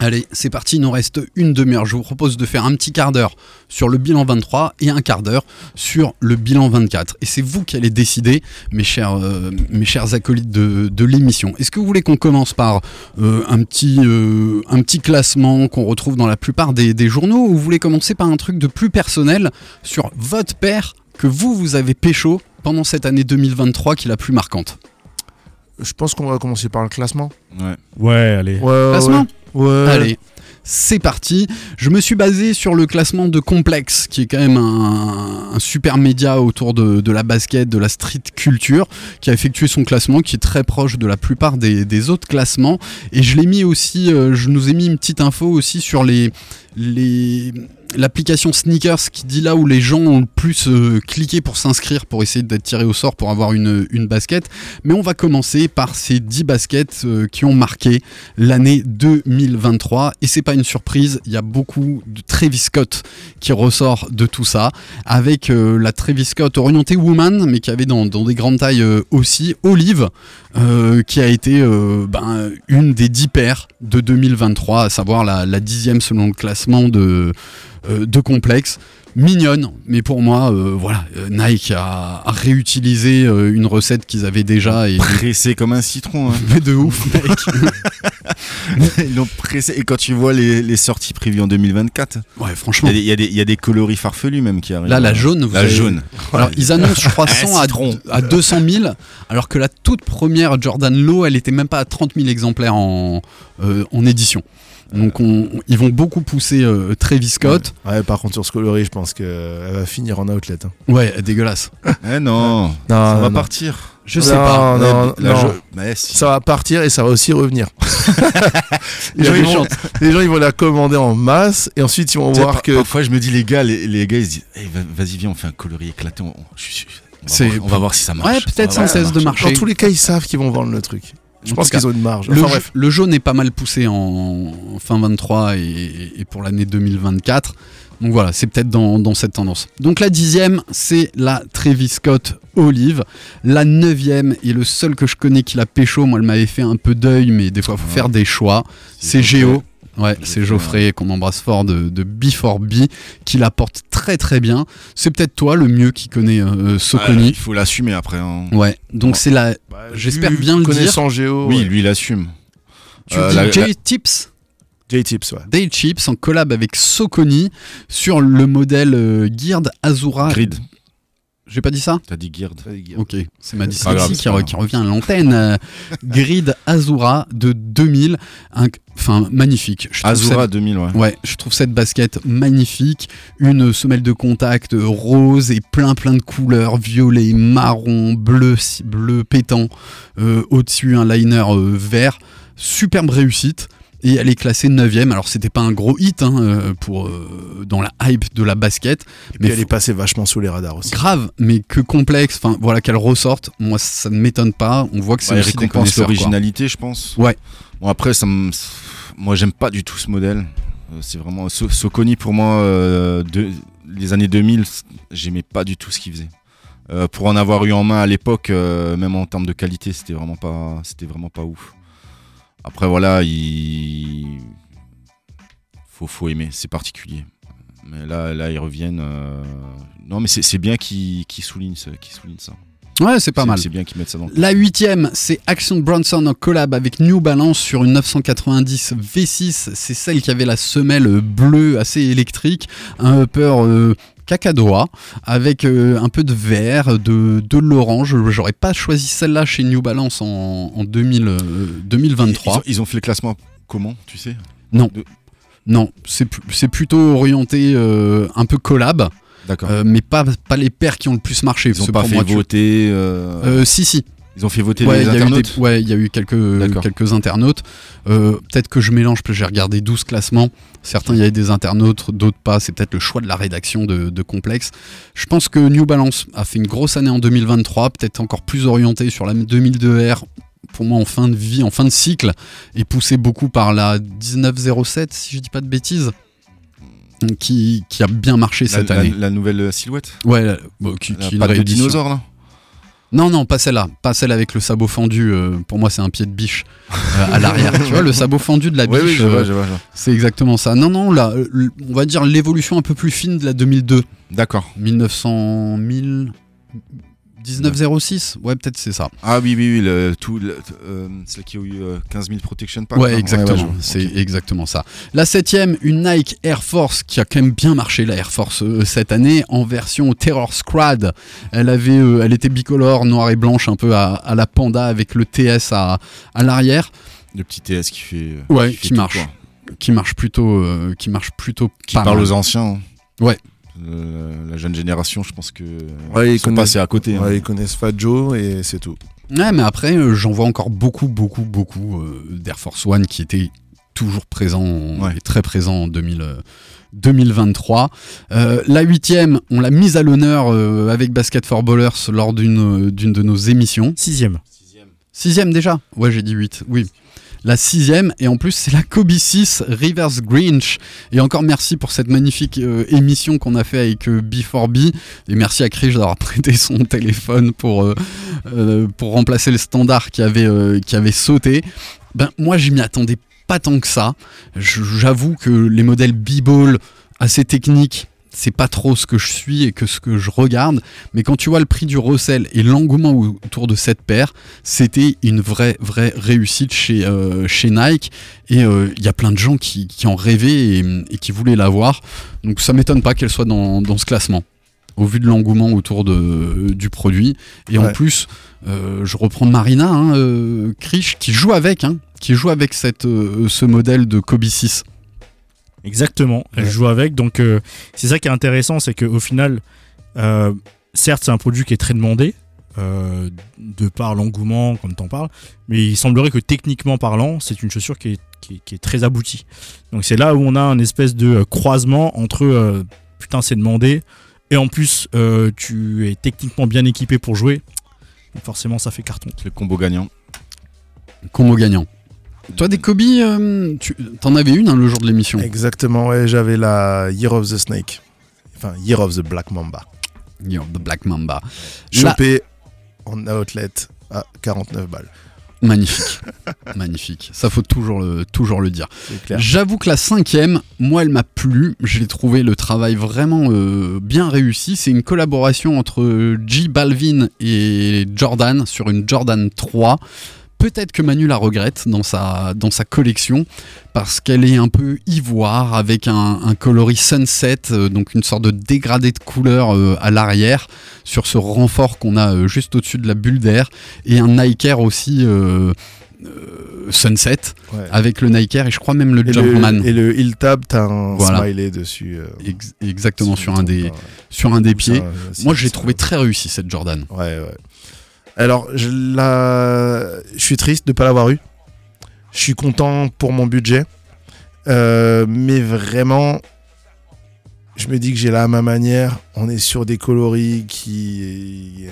Allez, c'est parti, il nous reste une demi-heure. Je vous propose de faire un petit quart d'heure sur le bilan 23 et un quart d'heure sur le bilan 24. Et c'est vous qui allez décider, mes chers, euh, mes chers acolytes de, de l'émission. Est-ce que vous voulez qu'on commence par euh, un, petit, euh, un petit classement qu'on retrouve dans la plupart des, des journaux ou vous voulez commencer par un truc de plus personnel sur votre paire que vous, vous avez pécho pendant cette année 2023 qui est la plus marquante? Je pense qu'on va commencer par le classement. Ouais. Ouais, allez. Ouais, Classement ouais. Allez, c'est parti. Je me suis basé sur le classement de Complex, qui est quand même un, super média autour de, de la basket, de la street culture, qui a effectué son classement, qui est très proche de la plupart des, des autres classements. Et je l'ai mis aussi, euh, je nous ai mis une petite info aussi sur les les l'application Sneakers qui dit là où les gens ont le plus euh, cliqué pour s'inscrire pour essayer d'être tiré au sort pour avoir une, basket. Mais on va commencer par ces 10 baskets euh, qui ont marqué l'année 2023 et c'est pas une surprise, il y a beaucoup de Travis Scott qui ressort de tout ça avec euh, la Travis Scott orientée woman mais qui avait dans, des grandes tailles aussi Olive euh, qui a été euh, ben, une des 10 paires de 2023 à savoir la, dixième selon le classement de, euh, de complexe mignonne, mais pour moi, euh, voilà, euh, Nike a, a réutilisé euh, une recette qu'ils avaient déjà et Pressé comme un citron. hein. mais de ouf, mec. Ils l'ont pressé. Et quand tu vois les, les sorties prévues en 2024, Ouais, il franchement. y, a des- il y a des- il y a des coloris farfelus même qui arrivent. Là, la jaune, vous La avez- jaune. Alors, ils annoncent, je crois, Un 100 à, citron. à 200 000, alors que la toute première Jordan Low, elle était même pas à 30 000 exemplaires en, euh, en édition. Donc, on- on- ils vont beaucoup pousser euh, Travis Scott. Ouais, par contre, sur ce coloris, je pense qu'elle va finir en outlet. hein. Ouais, dégueulasse. Eh non, Non, ça non, va non. partir. Je sais Non, pas. non, la non. jaune- Mais si. Ça va partir et ça va aussi revenir. les, gens, ils vont, chances. les gens, ils vont la commander en masse et ensuite ils vont voir par- que. Parfois, je me dis, les gars, les, les gars, ils se disent, Eh, va- vas-y, viens, on fait un coloris éclaté. On, on- je va, voir, on va voir si ça marche. Ouais, peut-être sans cesse de marche. marcher. Dans tous les cas, ils savent qu'ils vont vendre le truc. Je En pense qu'ils ont une marge. Le, Enfin ja- bref. le jaune est pas mal poussé en fin 23 et, et pour l'année 2024. Donc voilà, c'est peut-être dans, dans cette tendance. Donc la dixième, c'est la Travis Scott Olive. La neuvième est le seul que je connais qui l'a pécho. Moi, elle m'avait fait un peu d'œil, mais des fois, il faut Ouais. faire des choix. C'est. Géo. Ouais, c'est Geoffrey qu'on embrasse fort de, de B4B qui la porte très très bien. C'est peut-être toi le mieux qui connaît euh, Ouais, Soconi. il faut l'assumer après. hein. Ouais, donc c'est la. Bah, j'espère bien le dire. Géo. Oui, lui, il assume. Tu Euh, dis la- J Tips J-Tips, ouais. Day Chips en collab avec Soconi sur le modèle euh, Geared Azura. Grid. J'ai pas dit ça T'as dit Geared. Ok, c'est ma dyslexie qui, revient à l'antenne. Euh, Grid Azura de 2000. Un- Enfin, magnifique. Je Azura cette- 2000, ouais. Ouais, je trouve cette basket magnifique. Une semelle de contact rose et plein plein de couleurs, violet, marron, bleu, bleu pétant. Euh, Au-dessus, un liner euh, vert. Superbe réussite. Et elle est classée 9ème. Alors, c'était pas un gros hit hein, euh, pour, euh, dans la hype de la basket. Et Mais puis elle est passée vachement sous les radars aussi. Grave, mais que complexe. Enfin, voilà, qu'elle ressorte. Moi, ça ne m'étonne pas. On voit que c'est Ouais, récompense l'originalité, je pense. Ouais. Bon, après, ça me... moi, j'aime pas du tout ce modèle. Euh, C'est vraiment. So- Soconi, pour moi, euh, de- les années 2000, c- j'aimais pas du tout ce qu'il faisait. Euh, pour en avoir eu en main à l'époque, euh, même en termes de qualité, c'était vraiment pas, c'était vraiment pas ouf. Après, voilà, il faut, faut aimer, c'est particulier. Mais là, là, ils reviennent. euh, Non, mais c'est bien qu'ils qu'ils soulignent, ça- qu'ils soulignent ça. Ouais, c'est pas mal. C'est bien qu'ils mettent ça dans le La huitième, c'est Action Bronson en collab avec New Balance sur une 990 V6. C'est celle qui avait la semelle bleue assez électrique, un upper euh, cacadois avec euh, un peu de vert, de, de l'orange. J'aurais pas choisi celle-là chez New Balance en, en 2000, euh, Ils 2023. ont, ils ont fait le classement comment, tu sais? Non, de- non, c'est plutôt orienté euh, un peu collab, D'accord. euh, mais pas, pas les paires qui ont le plus marché. ils parce ont que pas fait voter. euh, Euh, si, si. Ils ont fait voter Ouais, eu internautes. des- ouais, il y a eu quelques, quelques internautes. Euh, peut-être que je mélange, parce que j'ai regardé 12 classements. Certains, il y avait des internautes, d'autres pas. C'est peut-être le choix de la rédaction de, de Complex. Je pense que New Balance a fait une grosse année en 2023, peut-être encore plus orientée sur la 2002R. Pour moi, en fin de vie, en fin de cycle, et poussé beaucoup par la 1907, si je dis pas de bêtises, qui, qui a bien marché La, cette année. la nouvelle silhouette? Ouais, la- bon, qui, La qui est une patte de dinosaure là? Non, non, pas celle-là. Pas celle avec le sabot fendu. euh, pour moi, c'est un pied de biche euh, à l'arrière. tu vois, le sabot fendu de la biche, Oui, oui, je euh, vois, je vois, je vois. c'est exactement ça. Non, non, là, on va dire l'évolution un peu plus fine de la 2002. D'accord. 1900... 1000... 1906 Ouais, peut-être c'est ça. Ah oui, oui, oui, le, tout, le- euh, celle qui a eu euh, 15 000 protection packs. Ouais, exactement. je c'est exactement ça. La septième, une Nike Air Force qui a quand même bien marché, la Air Force, euh, cette année, en version Terror Squad. Elle, avait, euh, elle était bicolore, noire et blanche, un peu à, à la panda, avec le TS à, à l'arrière. Le petit TS qui fait. Ouais, fait qui marche. quoi. qui marche plutôt euh, qui marche plutôt Qui pas parle mal. aux anciens. hein. Ouais. Euh, la jeune génération, je pense que. Ouais, ils ils sont connaissent- passés à côté. hein. Ils connaissent Fat Joe et c'est tout. Ouais, mais après euh, j'en vois encore beaucoup beaucoup beaucoup euh, d'Air Force One qui étaient toujours présents Ouais. et très présents en 2000, euh, 2023. Euh, la huitième, on l'a mise à l'honneur euh, avec Basket for Ballers lors d'une euh, d'une de nos émissions. Sixième. Sixième déjà? Ouais, j'ai dit 8, oui. La sixième, et en plus c'est la Kobe 6 Rivers Grinch. Et encore merci pour cette magnifique euh, émission qu'on a fait avec euh, B4B. Et merci à Krish d'avoir prêté son téléphone pour, euh, euh, remplacer le standard qui avait, euh, sauté. Ben, moi, je m'y attendais pas tant que ça. J'avoue que les modèles B-Ball assez techniques, c'est pas trop ce que je suis et que ce que je regarde. Mais quand tu vois le prix du Russell et l'engouement autour de cette paire, c'était une vraie, vraie réussite chez, euh, chez Nike. Et euh, il y a plein de gens qui, qui en rêvaient et, et qui voulaient l'avoir. Donc ça m'étonne pas qu'elle soit dans, dans ce classement au vu de l'engouement autour de, du produit. Et en plus, euh, je reprends Marina, hein, Krish, qui joue avec, hein, qui joue avec cette, ce modèle de Kobe 6. Exactement, elle Ouais. joue avec. Donc euh, c'est ça qui est intéressant, c'est qu'au final, euh, certes c'est un produit qui est très demandé, euh, de par l'engouement, comme t'en parles, mais il semblerait que techniquement parlant, c'est une chaussure qui est, qui est- qui est très aboutie. Donc c'est là où on a un espèce de croisement entre euh, putain c'est demandé, et en plus euh, tu es techniquement bien équipé pour jouer. Donc forcément ça fait carton. C'est le combo gagnant. Combo gagnant. Toi, des Kobe, euh, tu t'en avais une hein, le jour de l'émission. Exactement, ouais, j'avais la Year of the Snake. Enfin, Year of the Black Mamba. Yo, The Black Mamba. Chopé en outlet à 49 balles. magnifique. magnifique. Ça, faut toujours le, toujours le dire. J'avoue que la cinquième, moi, elle m'a plu. J'ai trouvé le travail vraiment euh, bien réussi. C'est une collaboration entre J Balvin et Jordan sur une Jordan 3. Peut-être que Manu la regrette dans sa, dans sa collection parce qu'elle est un peu ivoire avec un, un coloris sunset, euh, donc une sorte de dégradé de couleur euh, à l'arrière sur ce renfort qu'on a euh, juste au-dessus de la bulle d'air et un Nike Air aussi sunset Ouais. avec le Nike Air et je crois même le Et Jumpman. le, et le heel tab, t'as un Voilà. smiley dessus. Ex- exactement sur un des pas, ouais. sur un des pieds. ça, Moi, j'ai trouvé très réussi cette Jordan. Ouais, ouais. Alors, je, la... je suis triste de ne pas l'avoir eu. Je suis content pour mon budget. Euh, mais vraiment, je me dis que j'ai là à ma manière. On est sur des coloris qui,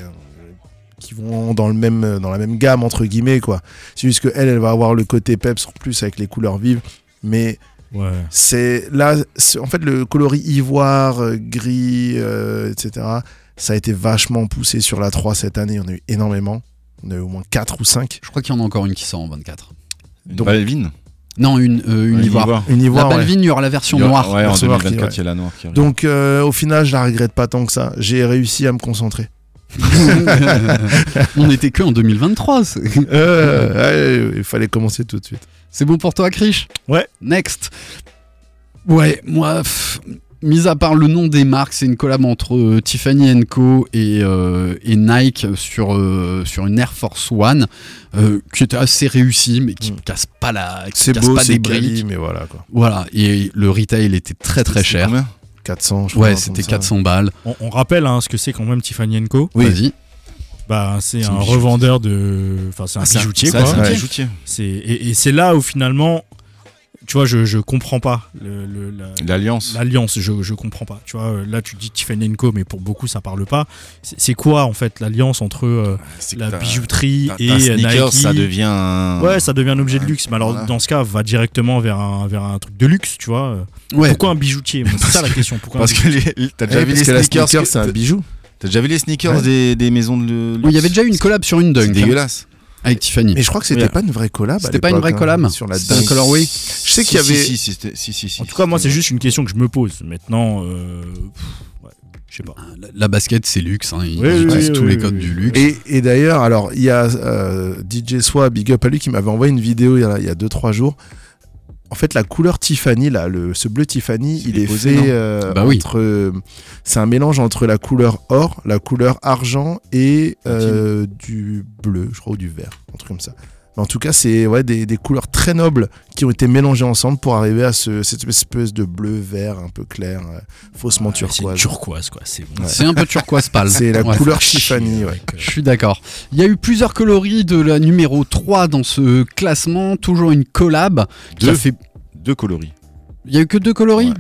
qui vont dans, le même, dans la même gamme, entre guillemets. quoi. C'est juste qu'elle, elle va avoir le côté peps en plus avec les couleurs vives. Mais Ouais. c'est là, en fait, le coloris ivoire, euh, gris, euh, etc., ça a été vachement poussé sur la 3 cette année. On a eu énormément. On a eu au moins 4 ou 5. Je crois qu'il y en a encore une qui sort en 24. Une Donc- Balvin. Non, une, euh, une Ouais, ivoire. Une La ivoire, ouais. Balvin, il y aura la version aura- noire. Ouais, en Version noire qui- 2024, ouais. il y a la noire qui. Donc, euh, au final, je la regrette pas tant que ça. J'ai réussi à me concentrer. On était que en 2023. c'est- Euh, ouais, il fallait commencer tout de suite. C'est bon pour toi, Krish? Ouais. Next. Ouais, moi, pff, mis à part le nom des marques, c'est une collab entre euh, Tiffany Co et, euh, et Nike sur, euh, sur une Air Force One euh, qui était assez réussie, mais qui Mm. casse pas la, C'est casse beau, pas c'est des quali, briques. mais voilà quoi. Voilà, et le retail était très très cher. combien? 400, je crois. Ouais, c'était comme ça. 400 balles. On, on rappelle hein, ce que c'est quand même Tiffany Co. Oui. Vas-y. Bah, c'est un revendeur de. Enfin, c'est un Ah, bijoutier, quoi. C'est un Ouais. bijoutier. C'est et, et c'est là où finalement, tu vois, je, je comprends pas le- le- la- L'Alliance. l'alliance. Je, je comprends pas. Tu vois, euh, là tu dis Tiffany Co, mais pour beaucoup ça parle pas. C'est quoi en fait l'alliance entre euh, que la bijouterie et t'as sneakers, Nike ça devient un... Ouais, ça devient un objet de luxe. Mais alors voilà. dans ce cas, va directement vers un vers un truc de luxe, tu vois. euh. Ouais. Pourquoi un bijoutier C'est ça la question. Pourquoi un Parce que t'as déjà vu parce les que la sneakers sneaker, que- c'est un bijou. T'as déjà vu les sneakers Ouais. des, des maisons de Oui, il y avait déjà eu une collab sur une dunk hein, dégueulasse. Avec Tiffany. Mais je crois que c'était Oui. pas une vraie collab. C'était pas une vraie collab hein, Sur la C'était un colorway Je sais qu'il y avait. Si, si, si, si, si, En tout cas, moi, c'est juste une question que je me pose. Maintenant, euh, je sais pas. La, la basket, c'est luxe. Hein. Ils Oui, utilisent oui, tous oui, les codes oui. du luxe. Et, et d'ailleurs, alors, il y a euh, DJ Swa, Big Up à lui, qui m'avait envoyé une vidéo il y a- il y a 2-3 jours. En fait, la couleur Tiffany, là, le, ce bleu Tiffany, C'est il est fait euh, Bah entre. euh, c'est un mélange entre la couleur or, la couleur argent et euh, du bleu, je crois, ou du vert, un truc comme ça. Mais en tout cas, c'est ouais, des, des couleurs très nobles qui ont été mélangées ensemble pour arriver à ce, cette espèce de bleu vert un peu clair, euh, faussement C'est une turquoise. turquoise, quoi. C'est bon. C'est un peu turquoise pâle. C'est la Ouais. couleur Tiffany, ouais. euh. Je suis d'accord. Il y a eu plusieurs coloris de la numéro 3 dans ce classement, toujours une collab. Deux. fait... Deux coloris. Il y a eu que deux coloris Ouais.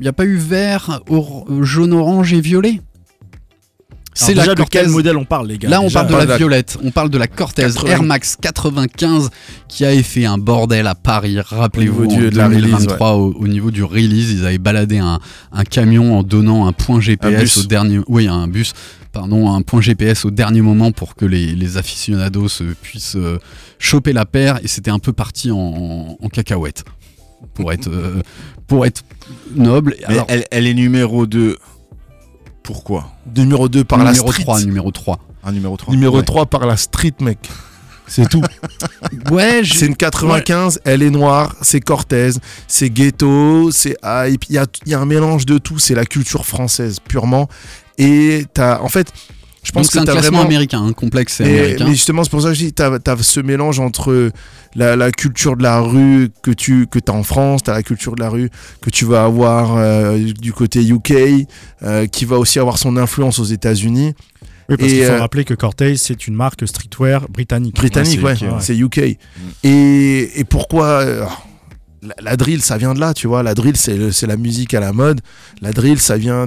Il n'y a pas eu vert, or- jaune, orange et violet C'est déjà, de quel modèle on parle, les gars Là, on Déjà, parle de la violette. On parle de la Cortez 80. Air Max 95 qui avait fait un bordel à Paris. Rappelez-vous, Au niveau en du- de la 2023, au, au niveau du release, ils avaient baladé un, un camion en donnant un point GPS au dernier. Oui, un bus. Pardon, un point GPS au dernier moment pour que les, les aficionados puissent euh, choper la paire et c'était un peu parti en, en, en cacahuète. pour être, euh, pour être noble. Mais Alors, elle, elle est numéro 2. Pourquoi Numéro 2 par la numéro street. 3, numéro 3. Un numéro 3. Numéro Ouais. 3 par la street, mec. C'est tout. Ouais, j'ai- C'est une 95, elle est noire, c'est Cortez, c'est ghetto, c'est hype. Il y a, il y a un mélange de tout. C'est la culture française purement. Et t'as, en fait, je donc pense c'est que un t'as classement vraiment. américain, un complexe Mais, américain. mais justement, c'est pour ça que je dis, t'as as ce mélange entre la, la culture de la rue que tu que as en France, t'as la culture de la rue que tu vas avoir euh, du côté UK, euh, qui va aussi avoir son influence aux États-Unis. Oui, parce Et, qu'il faut euh, rappeler que Cortez, c'est une marque streetwear britannique. Britannique, Ouais, ouais, c'est UK, ouais. c'est UK. Et, et pourquoi euh, la, la drill, ça vient de là, tu vois. La drill, c'est la musique à la mode. La drill, ça vient,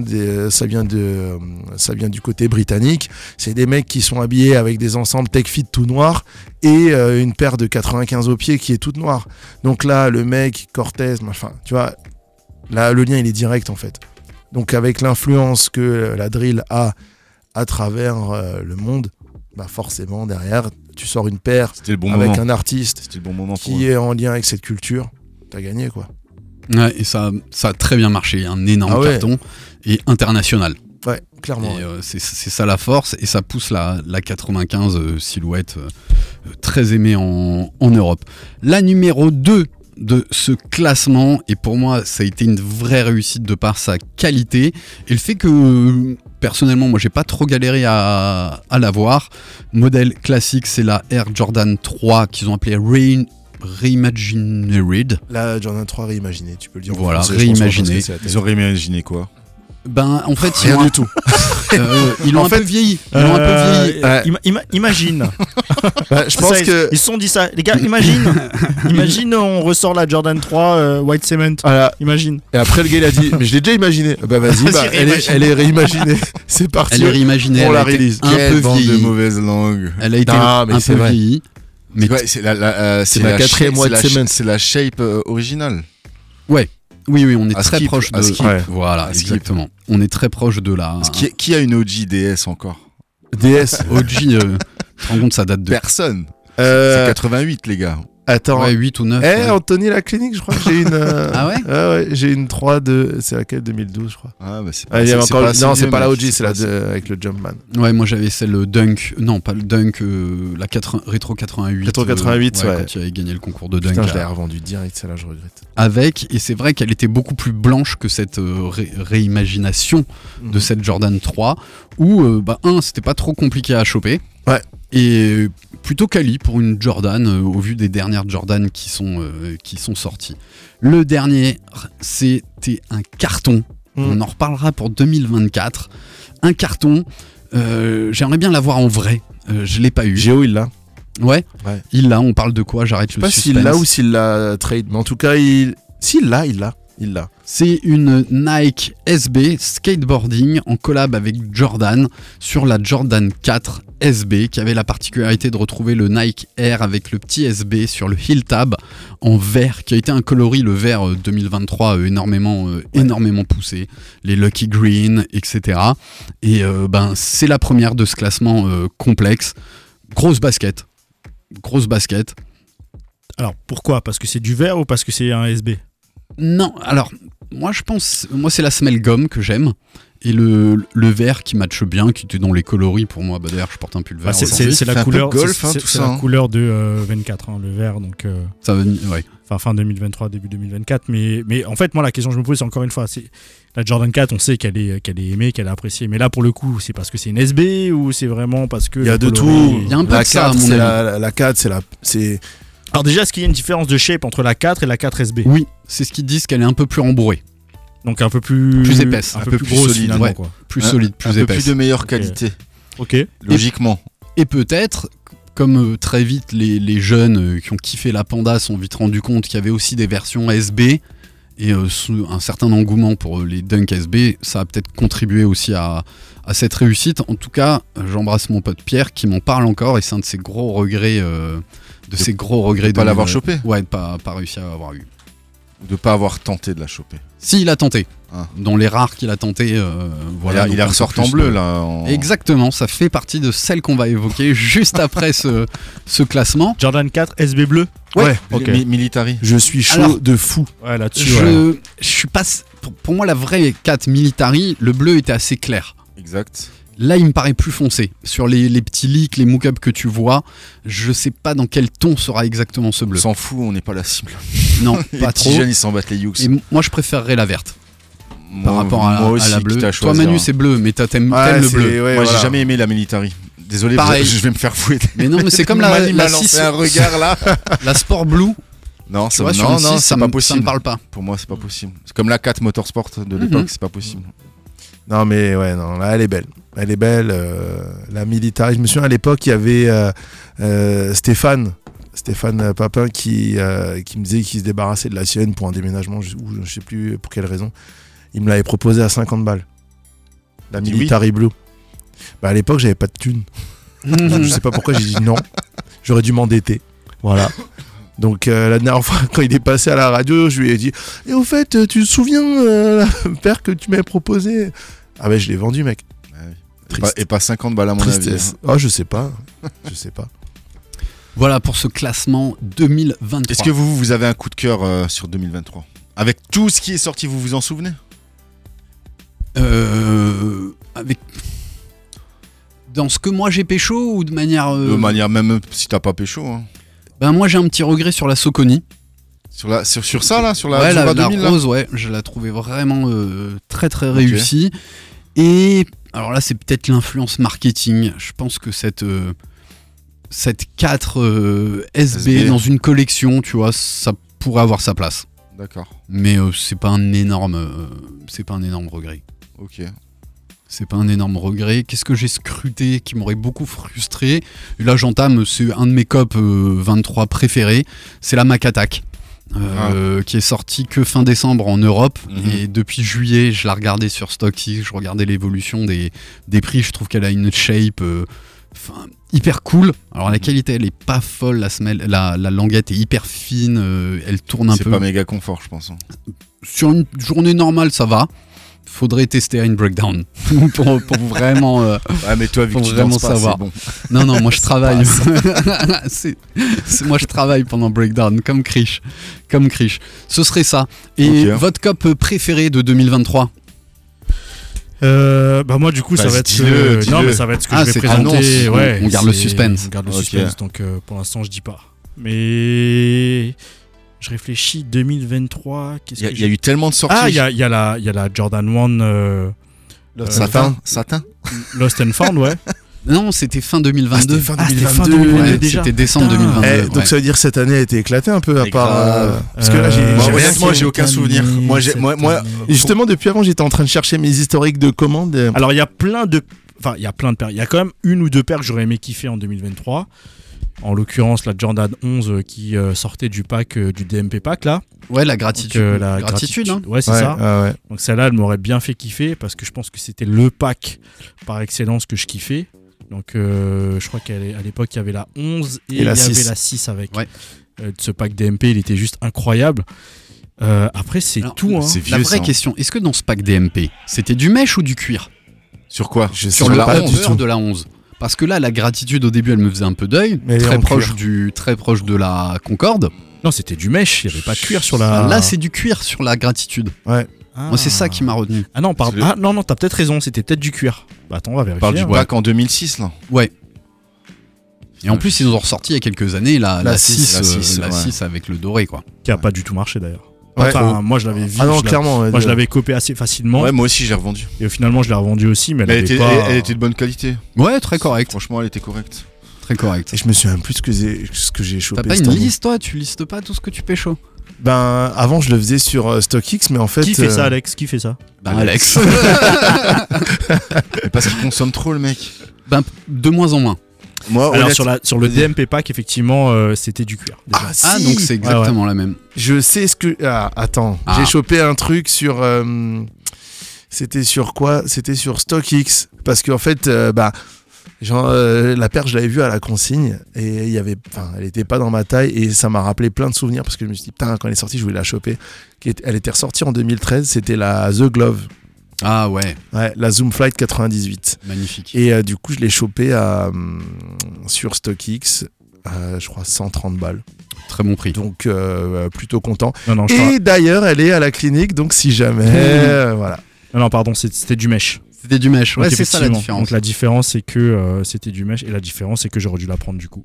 ça vient, de, euh, ça vient du côté britannique. C'est des mecs qui sont habillés avec des ensembles tech fit tout noirs et euh, une paire de 95 au pied qui est toute noire. Donc là, le mec, Cortez, enfin, tu vois, là, le lien, il est direct en fait. Donc avec l'influence que la drill a à travers euh, le monde, bah forcément, derrière, tu sors une paire bon avec moment. un artiste bon moment qui est en lien avec cette culture, t'as gagné quoi. Ouais, et ça, ça a très bien marché, un énorme Ah ouais. carton et international. Ouais, clairement. Euh, c'est ça la force et ça pousse la, la 95 euh, silhouette euh, euh, très aimée en, en Europe. La numéro 2 de ce classement et pour moi ça a été une vraie réussite de par sa qualité et le fait que personnellement moi j'ai pas trop galéré à, à l'avoir. Modèle classique c'est la Air Jordan 3 qu'ils ont appelé Rain Reimagined. Là, Jordan 3 réimaginé, tu peux le dire. Voilà, réimaginé. Ils auraient imaginé quoi Ben en fait ils Rien ont, du tout. euh, ils l'ont En un fait, peu vieilli. Ils l'ont un peu Euh, vieilli. Imagine. Ouais, je pense Ça, que. Ils se sont dit ça. Les gars, imagine. imagine, on ressort la Jordan 3 euh, White Cement. Voilà. Imagine. Et après, le gars, il a dit Mais je l'ai déjà imaginé. Bah, vas-y, bah, elle, est, réimagine. elle est réimaginée. C'est parti. Elle est réimaginée, On elle la réalise. un Quelle peu bande de vieillie. mauvaise langue. Elle a été Non, mais un c'est peu vrai. vieillie. Mais Ouais, c'est la, la, euh, C'est c'est la quatrième c'est la- Cement. C'est la shape euh, originale. oui, oui, on est À très skip, proche de. skip. Ouais. Voilà, À skip. exactement. On est très proche de la. Qui, qui a une OG DS encore DS. OG, euh, tu te rends compte, ça date de. Personne. C'est Euh, 88, les gars. Attends. Ouais, 8 ou 9. Eh, Anthony, la clinique, je crois que j'ai une. euh, Ah ouais ouais, j'ai une 3 de. C'est laquelle 2012, je crois. Ah, bah, c'est Ah, c'est encore- assez non, c'est pas la. OG, c'est la pas de- avec le Jumpman. Ouais, moi j'avais celle Dunk. Non, pas le Dunk, euh, la 80 Rétro 88. Rétro 88, ouais. Quand il avait gagné le concours de Dunk. Putain, je l'ai revendu direct, celle-là, je regrette. avec, et c'est vrai qu'elle était beaucoup plus blanche que cette euh, ré- réimagination de Mhm. cette Jordan 3, où, euh, bah, un, c'était pas trop compliqué à choper. Ouais. Et plutôt quali pour une Jordan, euh, au vu des dernières Jordan qui sont, euh, qui sont sorties. Le dernier, c'était un carton. Mhm. On en reparlera pour 2024. Un carton. euh, J'aimerais bien l'avoir en vrai. Je l'ai pas eu. Géo, il l'a. Ouais. Ouais. Il l'a. On parle de quoi? J'arrête Je sais le pas s'il suspense. l'a ou s'il l'a trade, mais en tout cas, il. S'il l'a, il l'a. Il l'a. C'est une Nike SB skateboarding en collab avec Jordan sur la Jordan 4 SB qui avait la particularité de retrouver le Nike Air avec le petit SB sur le heel tab en vert qui a été un coloris le vert euh, 2023 euh, énormément euh, énormément poussé. Les Lucky Green etc et euh, ben c'est la première de ce classement euh, complexe. Grosse basket. Grosse basket. Alors pourquoi? Parce que c'est du verre ou parce que c'est un SB Non, alors moi je pense, moi c'est la semelle gomme que j'aime et le, le vert qui matche bien, qui était dans les coloris pour moi. Bah, D'ailleurs, je porte un pull vert. Bah, c'est- la couleur, golf, c'est- hein, c'est- tout c'est ça, la hein. couleur de euh, 24, hein, le vert, donc euh, Ça va, ouais. enfin fin 2023, début 2024. Mais, mais en fait, moi, la question que je me pose, c'est encore une fois, c'est la Jordan 4, on sait qu'elle est, qu'elle est aimée, qu'elle est appréciée. Mais là, pour le coup, c'est parce que c'est une SB ou c'est vraiment parce que Il y a de tout. Il y a un peu la de ça, à 4, mon c'est avis. la, la- la 4, c'est la. Alors déjà, est-ce qu'il y a une différence de shape entre la 4 et la 4 SB Oui, c'est ce qu'ils disent qu'elle est un peu plus rembourrée, Donc un peu plus Plus épaisse, un, un peu, peu plus plus grosse solide, finalement, ouais. quoi. plus Un- solide, Un plus peu épaisse. plus de meilleure qualité, Ok. logiquement. Et peut-être, comme euh, très vite les, les jeunes euh, qui ont kiffé la Panda sont vite rendus compte qu'il y avait aussi des versions SB et euh, sous un certain engouement pour les Dunk SB, ça a peut-être contribué aussi à, à cette réussite. En tout cas, j'embrasse mon pote Pierre qui m'en parle encore et c'est un de ses gros regrets, euh, de ses gros regrets de pas de l'avoir chopé. Ouais, de pas, pas réussi à avoir eu. De pas avoir tenté de la choper. Si, il a tenté. Ah. Dans les rares qu'il a tenté, euh, voilà. Il peu ressorti plus en bleu là. en- Exactement, ça fait partie de celle qu'on va évoquer juste après ce, ce classement. Jordan 4, SB bleu Ouais. Ok. Mi- Military. Je suis chaud Alors- de fou. Ouais, là-dessus, Je, ouais. je suis pas. Pour, pour moi, la vraie 4 Military, le bleu était assez clair. Exact. Là, il me paraît plus foncé. Sur les, les petits leaks, les mock-ups que tu vois, je sais pas dans quel ton sera exactement ce On bleu. s'en fout, on n'est pas la cible. Non, les pas petits trop. jeunes, ils s'en battent les yux. Et moi, je préférerais la verte par Moi- rapport à, moi à aussi, la bleue. à Toi. Manu, c'est bleu, mais t'as- t'aimes Ouais, le bleu. ouais, Moi, voilà. j'ai jamais aimé la military. Désolé, Pareil. je vais me faire fouetter. Mais non, mais c'est comme la, la, 6, un regard là. la Sport Blue. Non, ça, vois, sur non, non, 6, c'est ça, pas me, ça me possible. parle pas. Pour moi, c'est pas possible. C'est comme la 4 Motorsport de Mhm. l'époque, c'est pas possible. Non, mais ouais, non, là, elle est belle. Elle est belle. euh, la military. Je me souviens à l'époque, il y avait euh, euh, Stéphane. Stéphane Papin qui, qui me disait qu'il se débarrassait de la sienne pour un déménagement, ou je sais plus pour quelle raison. Il me l'avait proposé à 50 balles. La Military Blue. Bah, à l'époque, j'avais pas de thune. je sais pas pourquoi j'ai dit non. J'aurais dû m'endetter. Voilà. Donc euh, la dernière fois, quand il est passé à la radio, je lui ai dit Et au fait, tu te souviens, euh, la paire que tu m'avais proposé Ah, ben je l'ai vendu, mec. Et, pas, et pas 50 balles à mon avis. Tristesse. hein. Ah, je sais pas. Je sais pas. Voilà pour ce classement 2023. Est-ce que vous, vous avez un coup de cœur euh, sur 2023 Avec tout ce qui est sorti, vous vous en souvenez? Euh, avec dans ce que moi j'ai pécho ou de manière euh, De manière, même si t'as pas pécho. hein. Ben moi j'ai un petit regret sur la Soconi Sur, la, sur, sur ça, là Sur la ouais, la, Zumba la 2000 là rose ouais je la trouvais vraiment euh, très très réussie. Et alors là c'est peut-être l'influence marketing. Je pense que cette euh, cette 4 euh, SB, SB. dans une collection tu vois ça pourrait avoir sa place. D'accord, mais euh, c'est pas un énorme euh, c'est pas un énorme regret. Ok. C'est pas un énorme regret. Qu'est-ce que j'ai scruté qui m'aurait beaucoup frustré? Et là, j'entame, c'est un de mes copes euh, 23 préférés. C'est la Mac Attack. euh, qui est sorti que fin décembre en Europe Mhm. et depuis juillet je la regardais sur StockX je regardais l'évolution des, des prix je trouve qu'elle a une shape euh, hyper cool alors la qualité elle est pas folle la, semelle, la, la languette est hyper fine euh, elle tourne un C'est peu pas méga confort, je pense. hein. sur une journée normale ça va faudrait tester une breakdown pour, pour vraiment euh, Ouais, mais toi, vu que tu vraiment danses pas, savoir. c'est bon. Non, non, moi je travaille. c'est, c'est- moi je travaille pendant Breakdown, comme Krish. Comme Krish. Ce serait ça. Et votre cop préféré de 2023 Euh, bah moi du coup ça va être dis-le, euh, dis-le. non mais ça va être ce que Ah, je vais c'est présenter ouais On garde le suspense. on garde le suspense donc euh, pour l'instant je dis pas mais je réfléchis 2023 qu'est-ce Il y, a- que il y a j'ai- eu tellement de sorties. ah il y a, il y a la il y a la Jordan 1 euh, euh, Satin, satin. Lost and Found ouais Non, c'était fin 2022. Ah, c'était fin Ah, c'était 2022. fin 2022 Ouais, déjà. c'était décembre Putain. 2022. Eh, ouais. donc ça veut dire que cette année a été éclatée un peu à part. euh, Parce que là j'ai. Euh, Moi, j'ai aucun souvenir. Moi, j'ai- moi- moi- Et justement depuis avant j'étais en train de chercher mes historiques de commandes. Alors il y a plein de enfin il y a plein de paires. Il y a quand même une ou deux paires que j'aurais aimé kiffer en 2023. En l'occurrence la Jordan 11 euh, qui euh, sortait du pack euh, du DMP pack là. Ouais, la Donc, gratitude. euh, la gratitude, hein. Ouais, c'est ouais, ça. ouais, ouais. Donc celle-là elle m'aurait bien fait kiffer parce que je pense que c'était le pack par excellence que je kiffais. Donc euh, je crois qu'à l'époque il y avait la 11 et, Et la il y avait 6. la 6 avec. Ouais. Euh, de ce pack DMP il était juste incroyable. Euh, après c'est tout hein. c'est La vieux, vraie ça, hein. question, est-ce que dans ce pack DMP, c'était du mesh ou du cuir? Sur quoi? Je Sur le du tout. de la 11 parce que là, la gratitude au début, elle me faisait un peu d'œil, très proche cuir. du, très proche de la Concorde. Non c'était du mesh, il n'y avait pas de cuir sur la. Là, c'est du cuir sur la gratitude. Ouais. Moi, c'est ça qui m'a retenu. Ah non, pardon. Ah non, non, t'as peut-être raison, c'était peut-être du cuir. Bah attends, on va On vérifier. parle du hein. pack en 2006, là. Ouais. Et en plus, ils ont ressorti il y a quelques années la, la, La 6, six, euh, la six, la ouais. 6 avec le doré, quoi. Qui a pas du tout marché d'ailleurs. Ouais. Enfin, moi je l'avais vu. Ah non je l'avais- clairement. ouais, moi je l'avais copé assez facilement. Ouais, moi aussi, j'ai revendu. Et finalement, je l'ai revendu aussi, mais elle, Mais elle avait était, pas. elle- elle était de bonne qualité. Ouais, très correct. Franchement, elle était correcte. Très correct. Et je me souviens plus ce que j'ai ce que j'ai chopé. T'as pas une année. liste, toi? Tu listes pas tout ce que tu pécho? Ben avant je le faisais sur euh, StockX mais en fait. Qui fait euh, ça, Alex? Qui fait ça? Bah, Alex. Mais parce qu'il consomme trop, le mec. ben, de moins en moins. Moi, Alors honnête- sur, la, sur le. DMP pack, effectivement, euh, c'était du cuir. déjà. Ah, Ah, donc c'est exactement la même. Je sais ce que. Ah, attends. Ah. J'ai chopé un truc sur. euh, C'était sur quoi? C'était sur StockX. Parce qu'en fait, euh, bah, Genre, euh, la paire, je l'avais vue à la consigne et il y avait, enfin, elle était pas dans ma taille et ça m'a rappelé plein de souvenirs parce que je me suis dit, putain, quand elle est sortie, je voulais la choper. Qui est- Elle était ressortie en 2013, c'était la The Glove, Ah ouais, ouais, la Zoom Flight 98. magnifique. Et euh, du coup, je l'ai chopée à, hum, sur StockX, à, je crois, 130 balles. Très bon prix. Donc, euh, plutôt content. Non, non, Et d'ailleurs, elle est à la clinique, donc si jamais, euh, voilà. non, non, pardon, c'était du mesh. C'était du mesh. Ouais, c'est ça la différence. Donc la différence, c'est que euh, c'était du mesh et la différence, c'est que j'aurais dû la prendre du coup.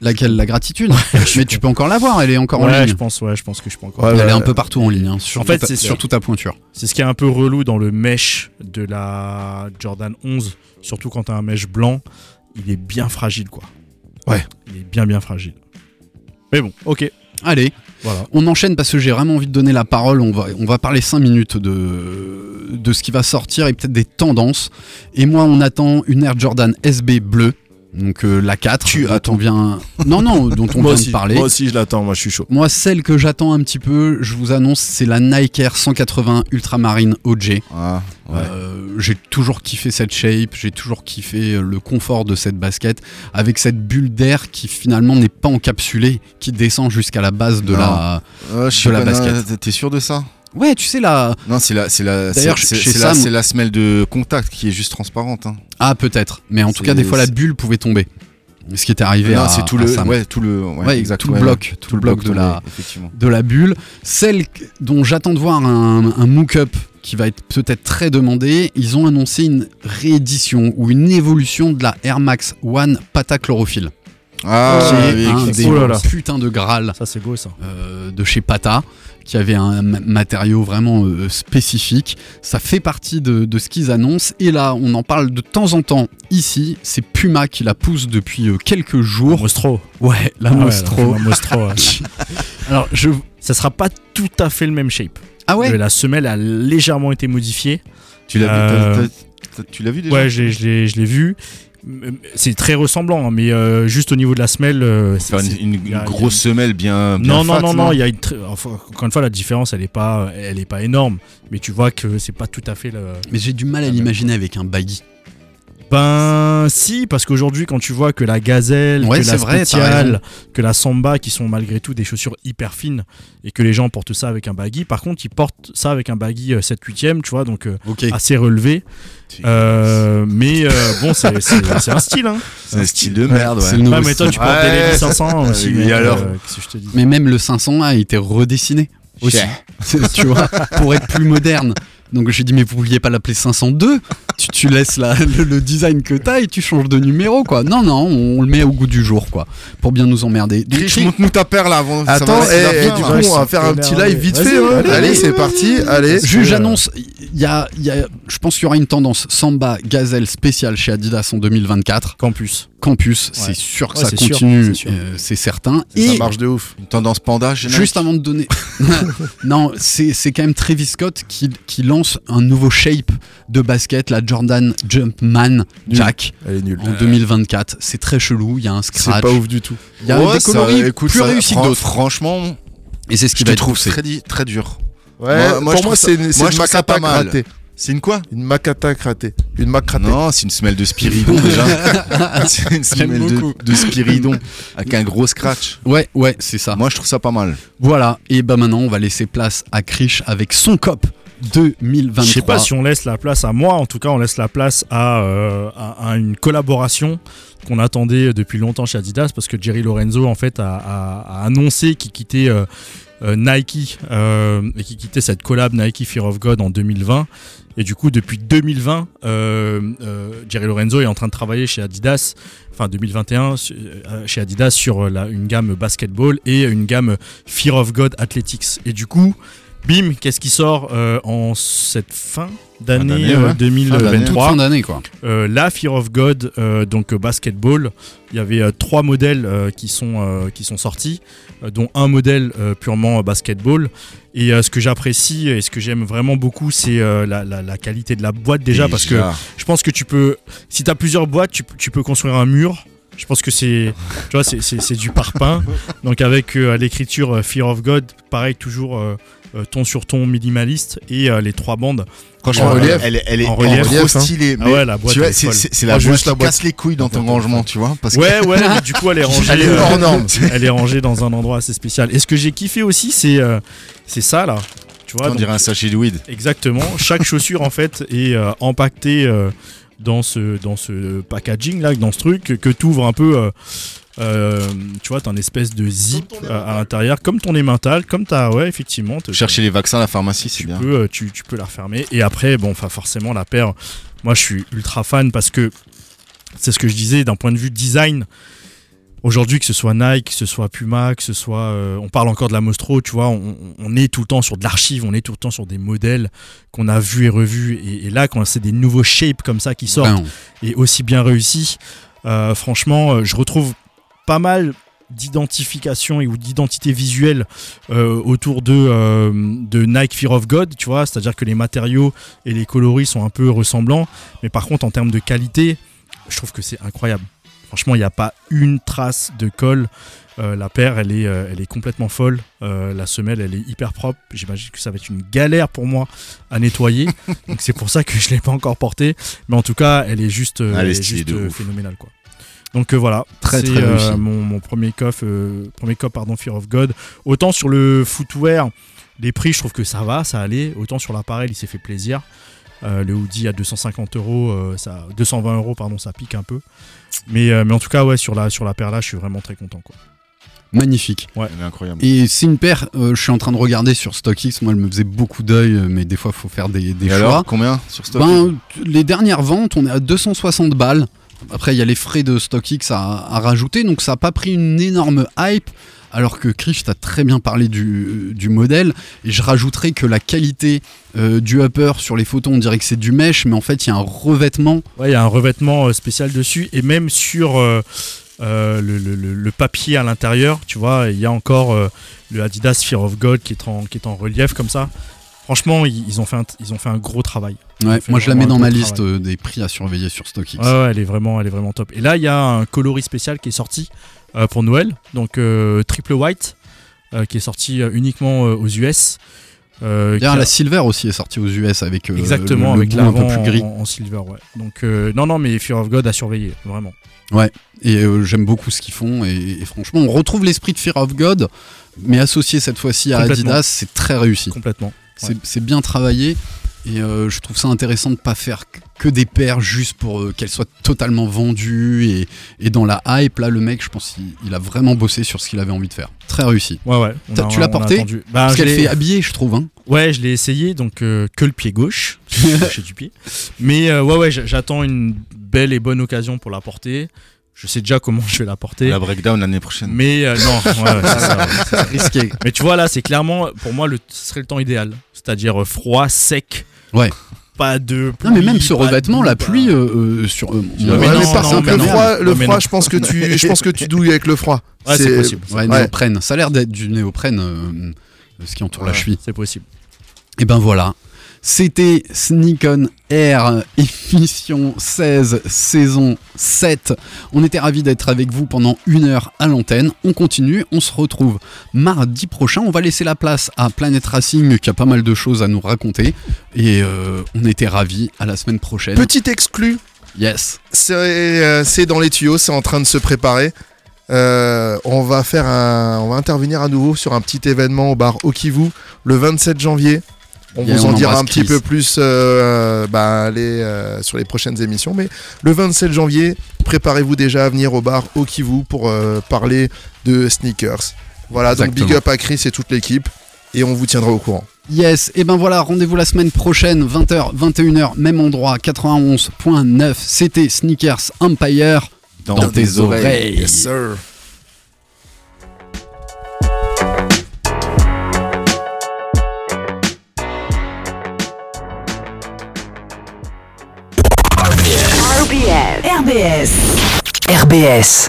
Laquelle La gratitude. Mais tu peux encore l'avoir, elle est encore en ligne. je pense, ouais, je pense que je peux encore. Ouais, Elle ouais. est un peu partout en ligne. hein, sur En fait, ta- c'est sur sûr. toute ta pointure. C'est ce qui est un peu relou dans le mesh de la Jordan 11, surtout quand t'as un mesh blanc, il est bien fragile quoi. Ouais. Il est bien bien fragile. Mais bon, ok, Allez, voilà. on enchaîne parce que j'ai vraiment envie de donner la parole. On va, on va parler 5 minutes de, de ce qui va sortir et peut-être des tendances. Et moi, on attend une Air Jordan SB bleue. Donc euh, la 4. Tu attends. vient. Non, non, dont on vient aussi, de parler. moi aussi, je l'attends, moi je suis chaud. Moi, celle que j'attends un petit peu, je vous annonce, c'est la Nike Air 180 Ultramarine OG. Ah, ouais. Euh, j'ai toujours kiffé cette shape, j'ai toujours kiffé euh, le confort de cette basket, avec cette bulle d'air qui finalement n'est pas encapsulée, qui descend jusqu'à la base de Non. la. Euh, je de la basket. T'es sûr de ça? Ouais, tu sais la. Non, c'est la, c'est la, D'ailleurs, c'est- chez c'est la, Sam- c'est la semelle de contact qui est juste transparente. hein. Ah, peut-être. Mais en tout C'est- cas, des fois, la bulle pouvait tomber. Ce qui était arrivé non, à. c'est tout à le, Sam. ouais, tout le, ouais, Ouais, exact, tout le ouais, bloc, ouais. tout le bloc de tombé, la- effectivement. de la bulle. Celle que- dont j'attends de voir un, un mock-up qui va être peut-être très demandé, ils ont annoncé une réédition ou une évolution de la Air Max One Pata Chlorophylle, Ah, qui est oui, un Oh là là. putains de Graal Ça c'est beau ça. euh, de chez Pata, qui avait un ma- matériau vraiment euh, spécifique. Ça fait partie de, de ce qu'ils annoncent. Et là, on en parle de temps en temps ici. C'est Puma qui la pousse depuis euh, quelques jours. Mostro. Ouais, la Ah ouais, Mostro. la Mostro, ouais. Alors, je. Ça sera pas tout à fait le même shape. Ah ouais La semelle a légèrement été modifiée. Tu l'as Euh, vu, vu déjà? Ouais, je l'ai vu. C'est très ressemblant, hein, mais euh, juste au niveau de la semelle. euh, c'est- une, une- grosse semelle bien, bien non, non, fat, non, non, il y a une enfin, encore une fois, la différence, elle est pas, elle est pas énorme, mais tu vois que c'est pas tout à fait le. Mais j'ai du mal à l'imaginer avec un baggy. Ben, si, parce qu'aujourd'hui, quand tu vois que la gazelle, Ouais, que la vrai, t'as spéciale, que la samba, qui sont malgré tout des chaussures hyper fines, et que les gens portent ça avec un baggy, par contre, ils portent ça avec un baggy 7-8ème, tu vois, donc euh, assez relevé. Euh, mais euh, bon, c'est un style, hein. C'est un style de merde, C'est ouais. Ouais, mais toi, style. tu portes des Ouais, Levi 500 aussi, mais alors qu'est-ce que je te dis? Mais même le 500 a été redessiné aussi. tu vois, pour être plus moderne. Donc j'ai dit, mais vous vouliez pas l'appeler 502 tu, tu laisses la- le, le design que t'as et tu changes de numéro, quoi. Non, non, on, le met au goût du jour, quoi. Pour bien nous emmerder. Donc, Triche, montre-nous ta paire là avant. Attends, et, ça va et bien, du là. coup, Ouais, on va faire un petit live vite fait. hein. allez, c'est parti. Allez. Juste, j'annonce, il y a, il y a- je pense qu'il y aura une tendance Samba Gazelle spéciale chez Adidas en 2024. Campus. Campus, Ouais. c'est sûr que Ouais, ça continue, c'est euh, c'est certain. Ça Et marche de ouf. Une tendance panda, général. Juste avant de donner. non, c'est c'est quand même Travis Scott qui, qui lance un nouveau shape de basket, la Jordan Jumpman Nul. Jack, Elle est nulle. en 2024. C'est très chelou, il y a un C'est scratch. pas ouf du tout. Il y a Ouais, des ça- coloris écoute, plus ça- réussis que fran- d'autres. Franchement, Et c'est ce qui je va te être trouve poussé. très, di- très dur. Ouais, Moi- moi, je pour trouve moi, ça- c'est une, moi, c'est je une trouve ça macata pas mal. C'est une quoi? Une macata grattée. Une mac grattée. Non, c'est une semelle de Spiridon déjà. c'est une semelle de Spiridon avec un gros scratch. Ouais, ouais, c'est ça. Moi, je trouve ça pas mal. Voilà, et bah maintenant, on va laisser place à Krish avec son cop 2023. Je sais pas si on laisse la place à moi, en tout cas on laisse la place à, euh, une collaboration qu'on attendait depuis longtemps chez Adidas parce que Jerry Lorenzo en fait a, annoncé qu'il quittait euh, euh, Nike et qu'il quittait cette collab Nike Fear of God en 2020 et du coup depuis 2020 euh, euh, Jerry Lorenzo est en train de travailler chez Adidas enfin 2021 su- euh, chez Adidas sur une gamme basketball et une gamme Fear of God Athletics et du coup Bim, qu'est-ce qui sort euh, en cette fin d'année d'année, euh, ouais. Toute 2023 fin d'année, quoi. Euh, La Fear of God, donc basketball. Il y avait trois modèles qui, sont, qui sont sortis, dont un modèle purement basketball. Et euh, ce que j'apprécie et ce que j'aime vraiment beaucoup, c'est euh, la, la- la qualité de la boîte déjà, parce que je pense que tu peux, si tu as plusieurs boîtes, tu, peux- tu peux construire un mur. Je pense que c'est, tu vois, c'est, du parpaing. Donc avec euh, l'écriture Fear of God, pareil toujours ton sur ton minimaliste et euh, les trois bandes. Franchement, En relief. elle, est- elle est En elle est relief, trop hein. stylée. Ah ouais, la boîte tu vois, c'est folle. c'est- c'est la boîte qui casse les couilles dans ton rangement, ouais. tu vois. Parce que Ouais, ouais, mais du coup elle est rangée. Elle est euh, hors norme. elle est rangée dans un endroit assez spécial. Et ce que j'ai kiffé aussi, c'est euh, c'est ça là. Tu vois, on donc, dirait un sachet de weed. Exactement. Chaque chaussure en fait est euh, empaquetée euh, dans ce dans ce packaging là, dans ce truc que tu ouvres un peu. euh, euh, tu vois, t'as une espèce de zip à, à l'intérieur, comme ton emmental, comme t'as, ouais, effectivement. Chercher les vaccins à la pharmacie, c'est tu bien. peux, euh, tu, tu peux la refermer. Et après, bon, enfin, forcément, la paire, moi, je suis ultra fan parce que c'est ce que je disais d'un point de vue design. Aujourd'hui, que ce soit Nike, que ce soit Puma, que ce soit. euh, on parle encore de la Mostro, tu vois, on, on est tout le temps sur de l'archive, on est tout le temps sur des modèles qu'on a vus et revus. Et, et là, quand c'est des nouveaux shapes comme ça qui sortent, Vraiment. et aussi bien réussi. Euh, franchement, je retrouve pas mal d'identification et ou d'identité visuelle euh, autour de, euh, de Nike Fear of God, tu vois, c'est-à-dire que les matériaux et les coloris sont un peu ressemblants, mais par contre en termes de qualité, je trouve que c'est incroyable. Franchement, il n'y a pas une trace de colle. Euh, la paire, elle est, elle est complètement folle. La semelle, elle est hyper propre. J'imagine que ça va être une galère pour moi à nettoyer. Donc c'est pour ça que je l'ai pas encore portée. Mais en tout cas, elle est juste, euh, Elle est elle est stylée juste phénoménale, quoi. Donc euh, voilà, Très, c'est très euh, mon, mon premier coff, euh, premier cop pardon, Fear of God. Autant sur le footwear, les prix, je trouve que ça va, ça allait. Autant sur l'appareil, il s'est fait plaisir. Euh, le hoodie à 250 euros, euh, ça, 220 euros, pardon, ça pique un peu. Mais, euh, mais en tout cas, ouais, sur la, sur la paire là, je suis vraiment très content. Quoi. Magnifique. Elle est incroyable. Et c'est une paire, euh, je suis en train de regarder sur StockX, moi elle me faisait beaucoup d'œil, mais des fois faut faire des, des Et choix. alors, combien sur stock Ben, t- les dernières ventes, on est à 260 balles. Après, il y a les frais de StockX à, rajouter, donc ça n'a pas pris une énorme hype. Alors que Krish t'a très bien parlé du, modèle, et je rajouterais que la qualité euh, du upper sur les photos, on dirait que c'est du mesh, mais en fait il y a un revêtement. Il y a un revêtement euh, spécial dessus et même sur euh, le, papier à l'intérieur, tu vois, il y a encore le Adidas Fear of God qui est en, relief comme ça. Franchement, ils ont fait un gros travail. Ouais, moi je la mets dans ma liste euh, des prix à surveiller sur StockX. Ouais, ouais, elle est vraiment, elle est vraiment top. Et là, il y a un coloris spécial qui est sorti euh, pour Noël, donc euh, triple white, euh, qui est sorti uniquement aux US. D'ailleurs, a- la Silver aussi est sortie aux US avec Exactement, le, le avec bout un peu plus gris. en, en silver, ouais. Donc non, non, mais Fear of God à surveiller, vraiment. Et euh, j'aime beaucoup ce qu'ils font. Et, et franchement, on retrouve l'esprit de Fear of God, mais associé cette fois-ci à. Adidas, c'est très réussi. Complètement. C'est bien travaillé. Et euh, je trouve ça intéressant de pas faire que- des paires juste pour euh, qu'elles soient totalement vendues et, et dans la hype. Là, le mec, je pense qu'il il a vraiment bossé sur ce qu'il avait envie de faire. Très réussi. Ouais, ouais. a- tu l'as porté. Bah, Parce qu'elle fait habiller, je trouve. Hein. Ouais, je l'ai essayé, donc euh, que le pied gauche, toucher du pied. Mais euh, ouais, ouais, j'attends une belle et bonne occasion pour la porter. Je sais déjà comment je vais la porter. La breakdown l'année prochaine. Mais euh, non, ouais, ouais, c'est ça, ouais. C'est risqué. Mais tu vois là, c'est clairement pour moi le ce serait le temps idéal, c'est-à-dire euh, froid, sec. Ouais. Pas de pluie. Non, mais même ce revêtement, la pluie euh, euh, sur. euh, Ouais, mon- mais Ouais, non, mais par non, contre, mais le non. froid, le froid je pense que tu, je pense que tu douilles avec le froid. Ouais, c'est possible. Ouais, Ouais. néoprène. Ça a l'air d'être du néoprène, euh, ce qui entoure la cheville. C'est possible. Et ben voilà. C'était Sneak on Air, émission 16, saison 7. On était ravis d'être avec vous pendant une heure à l'antenne. On continue, on se retrouve mardi prochain. On va laisser la place à Planet Racing qui a pas mal de choses à nous raconter. Et euh, on était ravis. À la semaine prochaine. Petit exclu, Yes. c'est euh, dans les tuyaux, c'est en train de se préparer. Euh, on va faire un, on va intervenir à nouveau sur un petit événement au bar Okivu le 27 janvier. On vous en dira un petit peu plus euh, bah, euh, sur les prochaines émissions. Mais le 27 janvier, préparez-vous déjà à venir au bar Okivu pour euh, parler de sneakers. Voilà, donc big up à Chris et toute l'équipe. Et on vous tiendra au courant. Yes, et ben voilà, rendez-vous la semaine prochaine, 20h, 21h, même endroit, 91.9. C'était Sneakers Empire dans, tes oreilles. Yes, sir. RBS. RBS.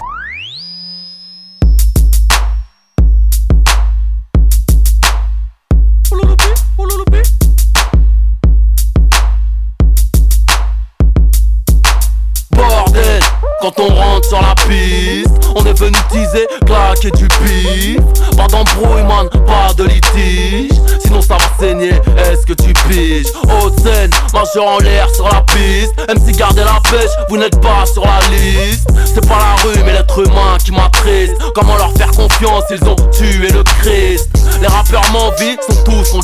On rentre sur la piste. On est venu teaser, claquer du pif. Pas d'embrouille, man, pas de litige. Sinon ça va saigner, est-ce que tu piges? Haute scène, majeur en l'air sur la piste. MC gardez la pêche, vous n'êtes pas sur la liste. C'est pas la rue, mais l'être humain qui m'attriste. Comment leur faire confiance, ils ont tué le Christ. Les rappeurs m'envient, sont tous mon